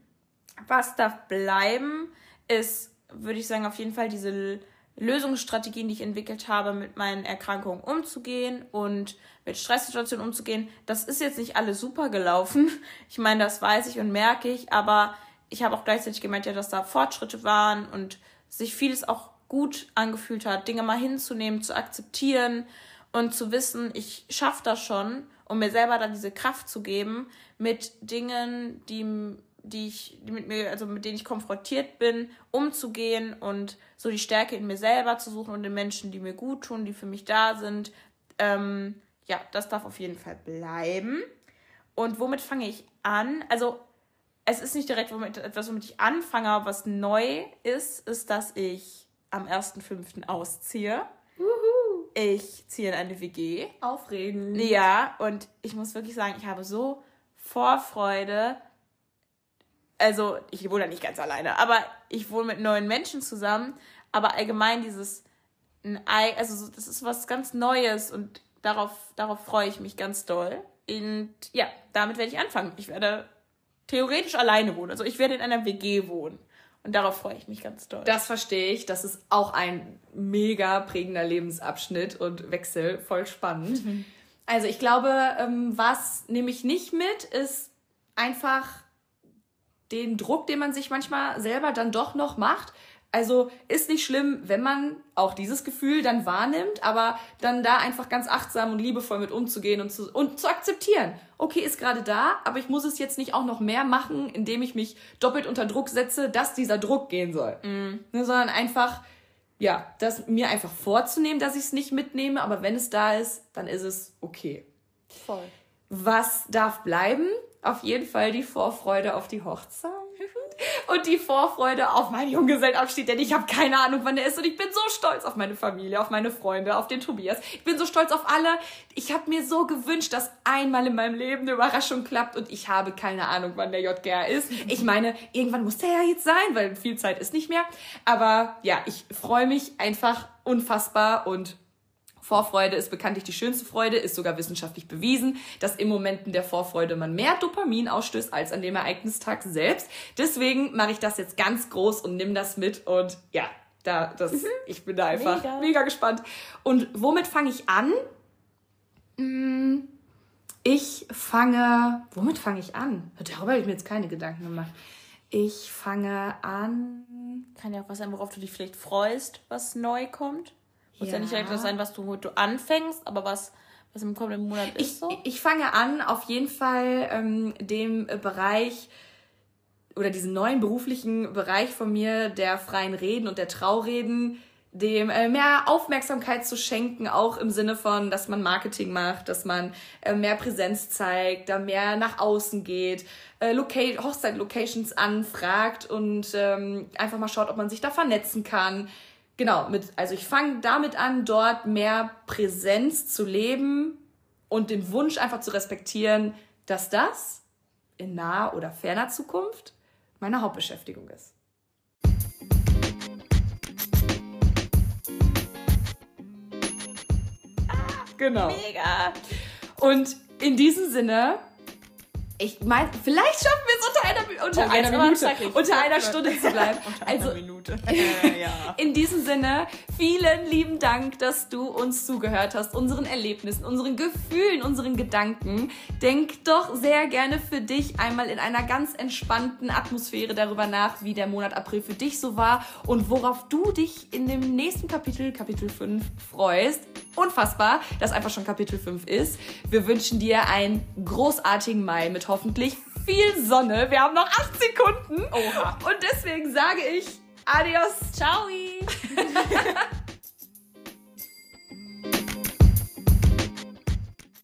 was darf bleiben, ist, würde ich sagen, auf jeden Fall diese Lösungsstrategien, die ich entwickelt habe, mit meinen Erkrankungen umzugehen und mit Stresssituationen umzugehen. Das ist jetzt nicht alles super gelaufen. Ich meine, das weiß ich und merke ich, aber ich habe auch gleichzeitig gemerkt, ja, dass da Fortschritte waren und sich vieles auch gut angefühlt hat, Dinge mal hinzunehmen, zu akzeptieren und zu wissen, ich schaffe das schon, um mir selber dann diese Kraft zu geben mit Dingen, die die ich, die mit mir, also mit denen ich konfrontiert bin, umzugehen und so die Stärke in mir selber zu suchen und in Menschen, die mir gut tun, die für mich da sind. Ähm, ja, das darf auf jeden Fall bleiben. Und womit fange ich an? Also, es ist nicht direkt womit, etwas, womit ich anfange, aber was neu ist, ist, dass ich am 1.5. ausziehe. Uhu. Ich ziehe in eine WG. Aufregend. Ja, und ich muss wirklich sagen, ich habe so Vorfreude also ich wohne ja nicht ganz alleine, aber ich wohne mit neuen Menschen zusammen. Aber allgemein dieses, also das ist was ganz Neues und darauf, darauf freue ich mich ganz doll. Und ja, damit werde ich anfangen. Ich werde theoretisch alleine wohnen. Also ich werde in einer WG wohnen. Und darauf freue ich mich ganz doll. Das verstehe ich. Das ist auch ein mega prägender Lebensabschnitt und Wechsel. Voll spannend. Mhm. Also ich glaube, ähm, was nehme ich nicht mit, ist einfach den Druck, den man sich manchmal selber dann doch noch macht. Also ist nicht schlimm, wenn man auch dieses Gefühl dann wahrnimmt, aber dann da einfach ganz achtsam und liebevoll mit umzugehen und zu, und zu akzeptieren. Okay, ist gerade da, aber ich muss es jetzt nicht auch noch mehr machen, indem ich mich doppelt unter Druck setze, dass dieser Druck gehen soll. Mm. Ne, sondern einfach, ja, das mir einfach vorzunehmen, dass ich es nicht mitnehme, aber wenn es da ist, dann ist es okay. Voll. Was darf bleiben? Auf jeden Fall die Vorfreude auf die Hochzeit und die Vorfreude auf meinen Junggesellenabschied, denn ich habe keine Ahnung, wann der ist und ich bin so stolz auf meine Familie, auf meine Freunde, auf den Tobias. Ich bin so stolz auf alle. Ich habe mir so gewünscht, dass einmal in meinem Leben eine Überraschung klappt und ich habe keine Ahnung, wann der JGR ist. Ich meine, irgendwann muss der ja jetzt sein, weil viel Zeit ist nicht mehr. Aber ja, ich freue mich einfach unfassbar und Vorfreude ist bekanntlich die schönste Freude, ist sogar wissenschaftlich bewiesen, dass in Momenten der Vorfreude man mehr Dopamin ausstößt als an dem Ereignistag selbst. Deswegen mache ich das jetzt ganz groß und nimm das mit und ja, da, das, mhm. ich bin da einfach mega. mega gespannt. Und womit fange ich an? Hm, ich fange, womit fange ich an? Darüber habe ich mir jetzt keine Gedanken gemacht. Ich fange an. Kann ja auch was sein, worauf du dich vielleicht freust, was neu kommt. Muss ja, ja nicht direkt das sein, was du, du anfängst, aber was, was im kommenden Monat ist. Ich, so. ich fange an, auf jeden Fall ähm, dem Bereich oder diesen neuen beruflichen Bereich von mir der freien Reden und der Traureden dem äh, mehr Aufmerksamkeit zu schenken, auch im Sinne von, dass man Marketing macht, dass man äh, mehr Präsenz zeigt, da mehr nach außen geht, äh, Hochzeit-Locations anfragt und ähm, einfach mal schaut, ob man sich da vernetzen kann genau, mit, also ich fange damit an, dort mehr Präsenz zu leben und den Wunsch einfach zu respektieren, dass das in naher oder ferner Zukunft meine Hauptbeschäftigung ist. Ah, genau. Mega. Und in diesem Sinne Ich meine, vielleicht schaffen wir es unter einer, unter Oh, einer Minute, unter einer Stunde zu bleiben. also, Minute. Äh, ja. in diesem Sinne, vielen lieben Dank, dass du uns zugehört hast, unseren Erlebnissen, unseren Gefühlen, unseren Gedanken. Denk doch sehr gerne für dich einmal in einer ganz entspannten Atmosphäre darüber nach, wie der Monat April für dich so war und worauf du dich in dem nächsten Kapitel, Kapitel 5, freust. Unfassbar, dass einfach schon Kapitel 5 ist. Wir wünschen dir einen großartigen Mai mit hoffentlich viel Sonne. Wir haben noch 8 Sekunden. Oha. Und deswegen sage ich Adios. Ciao.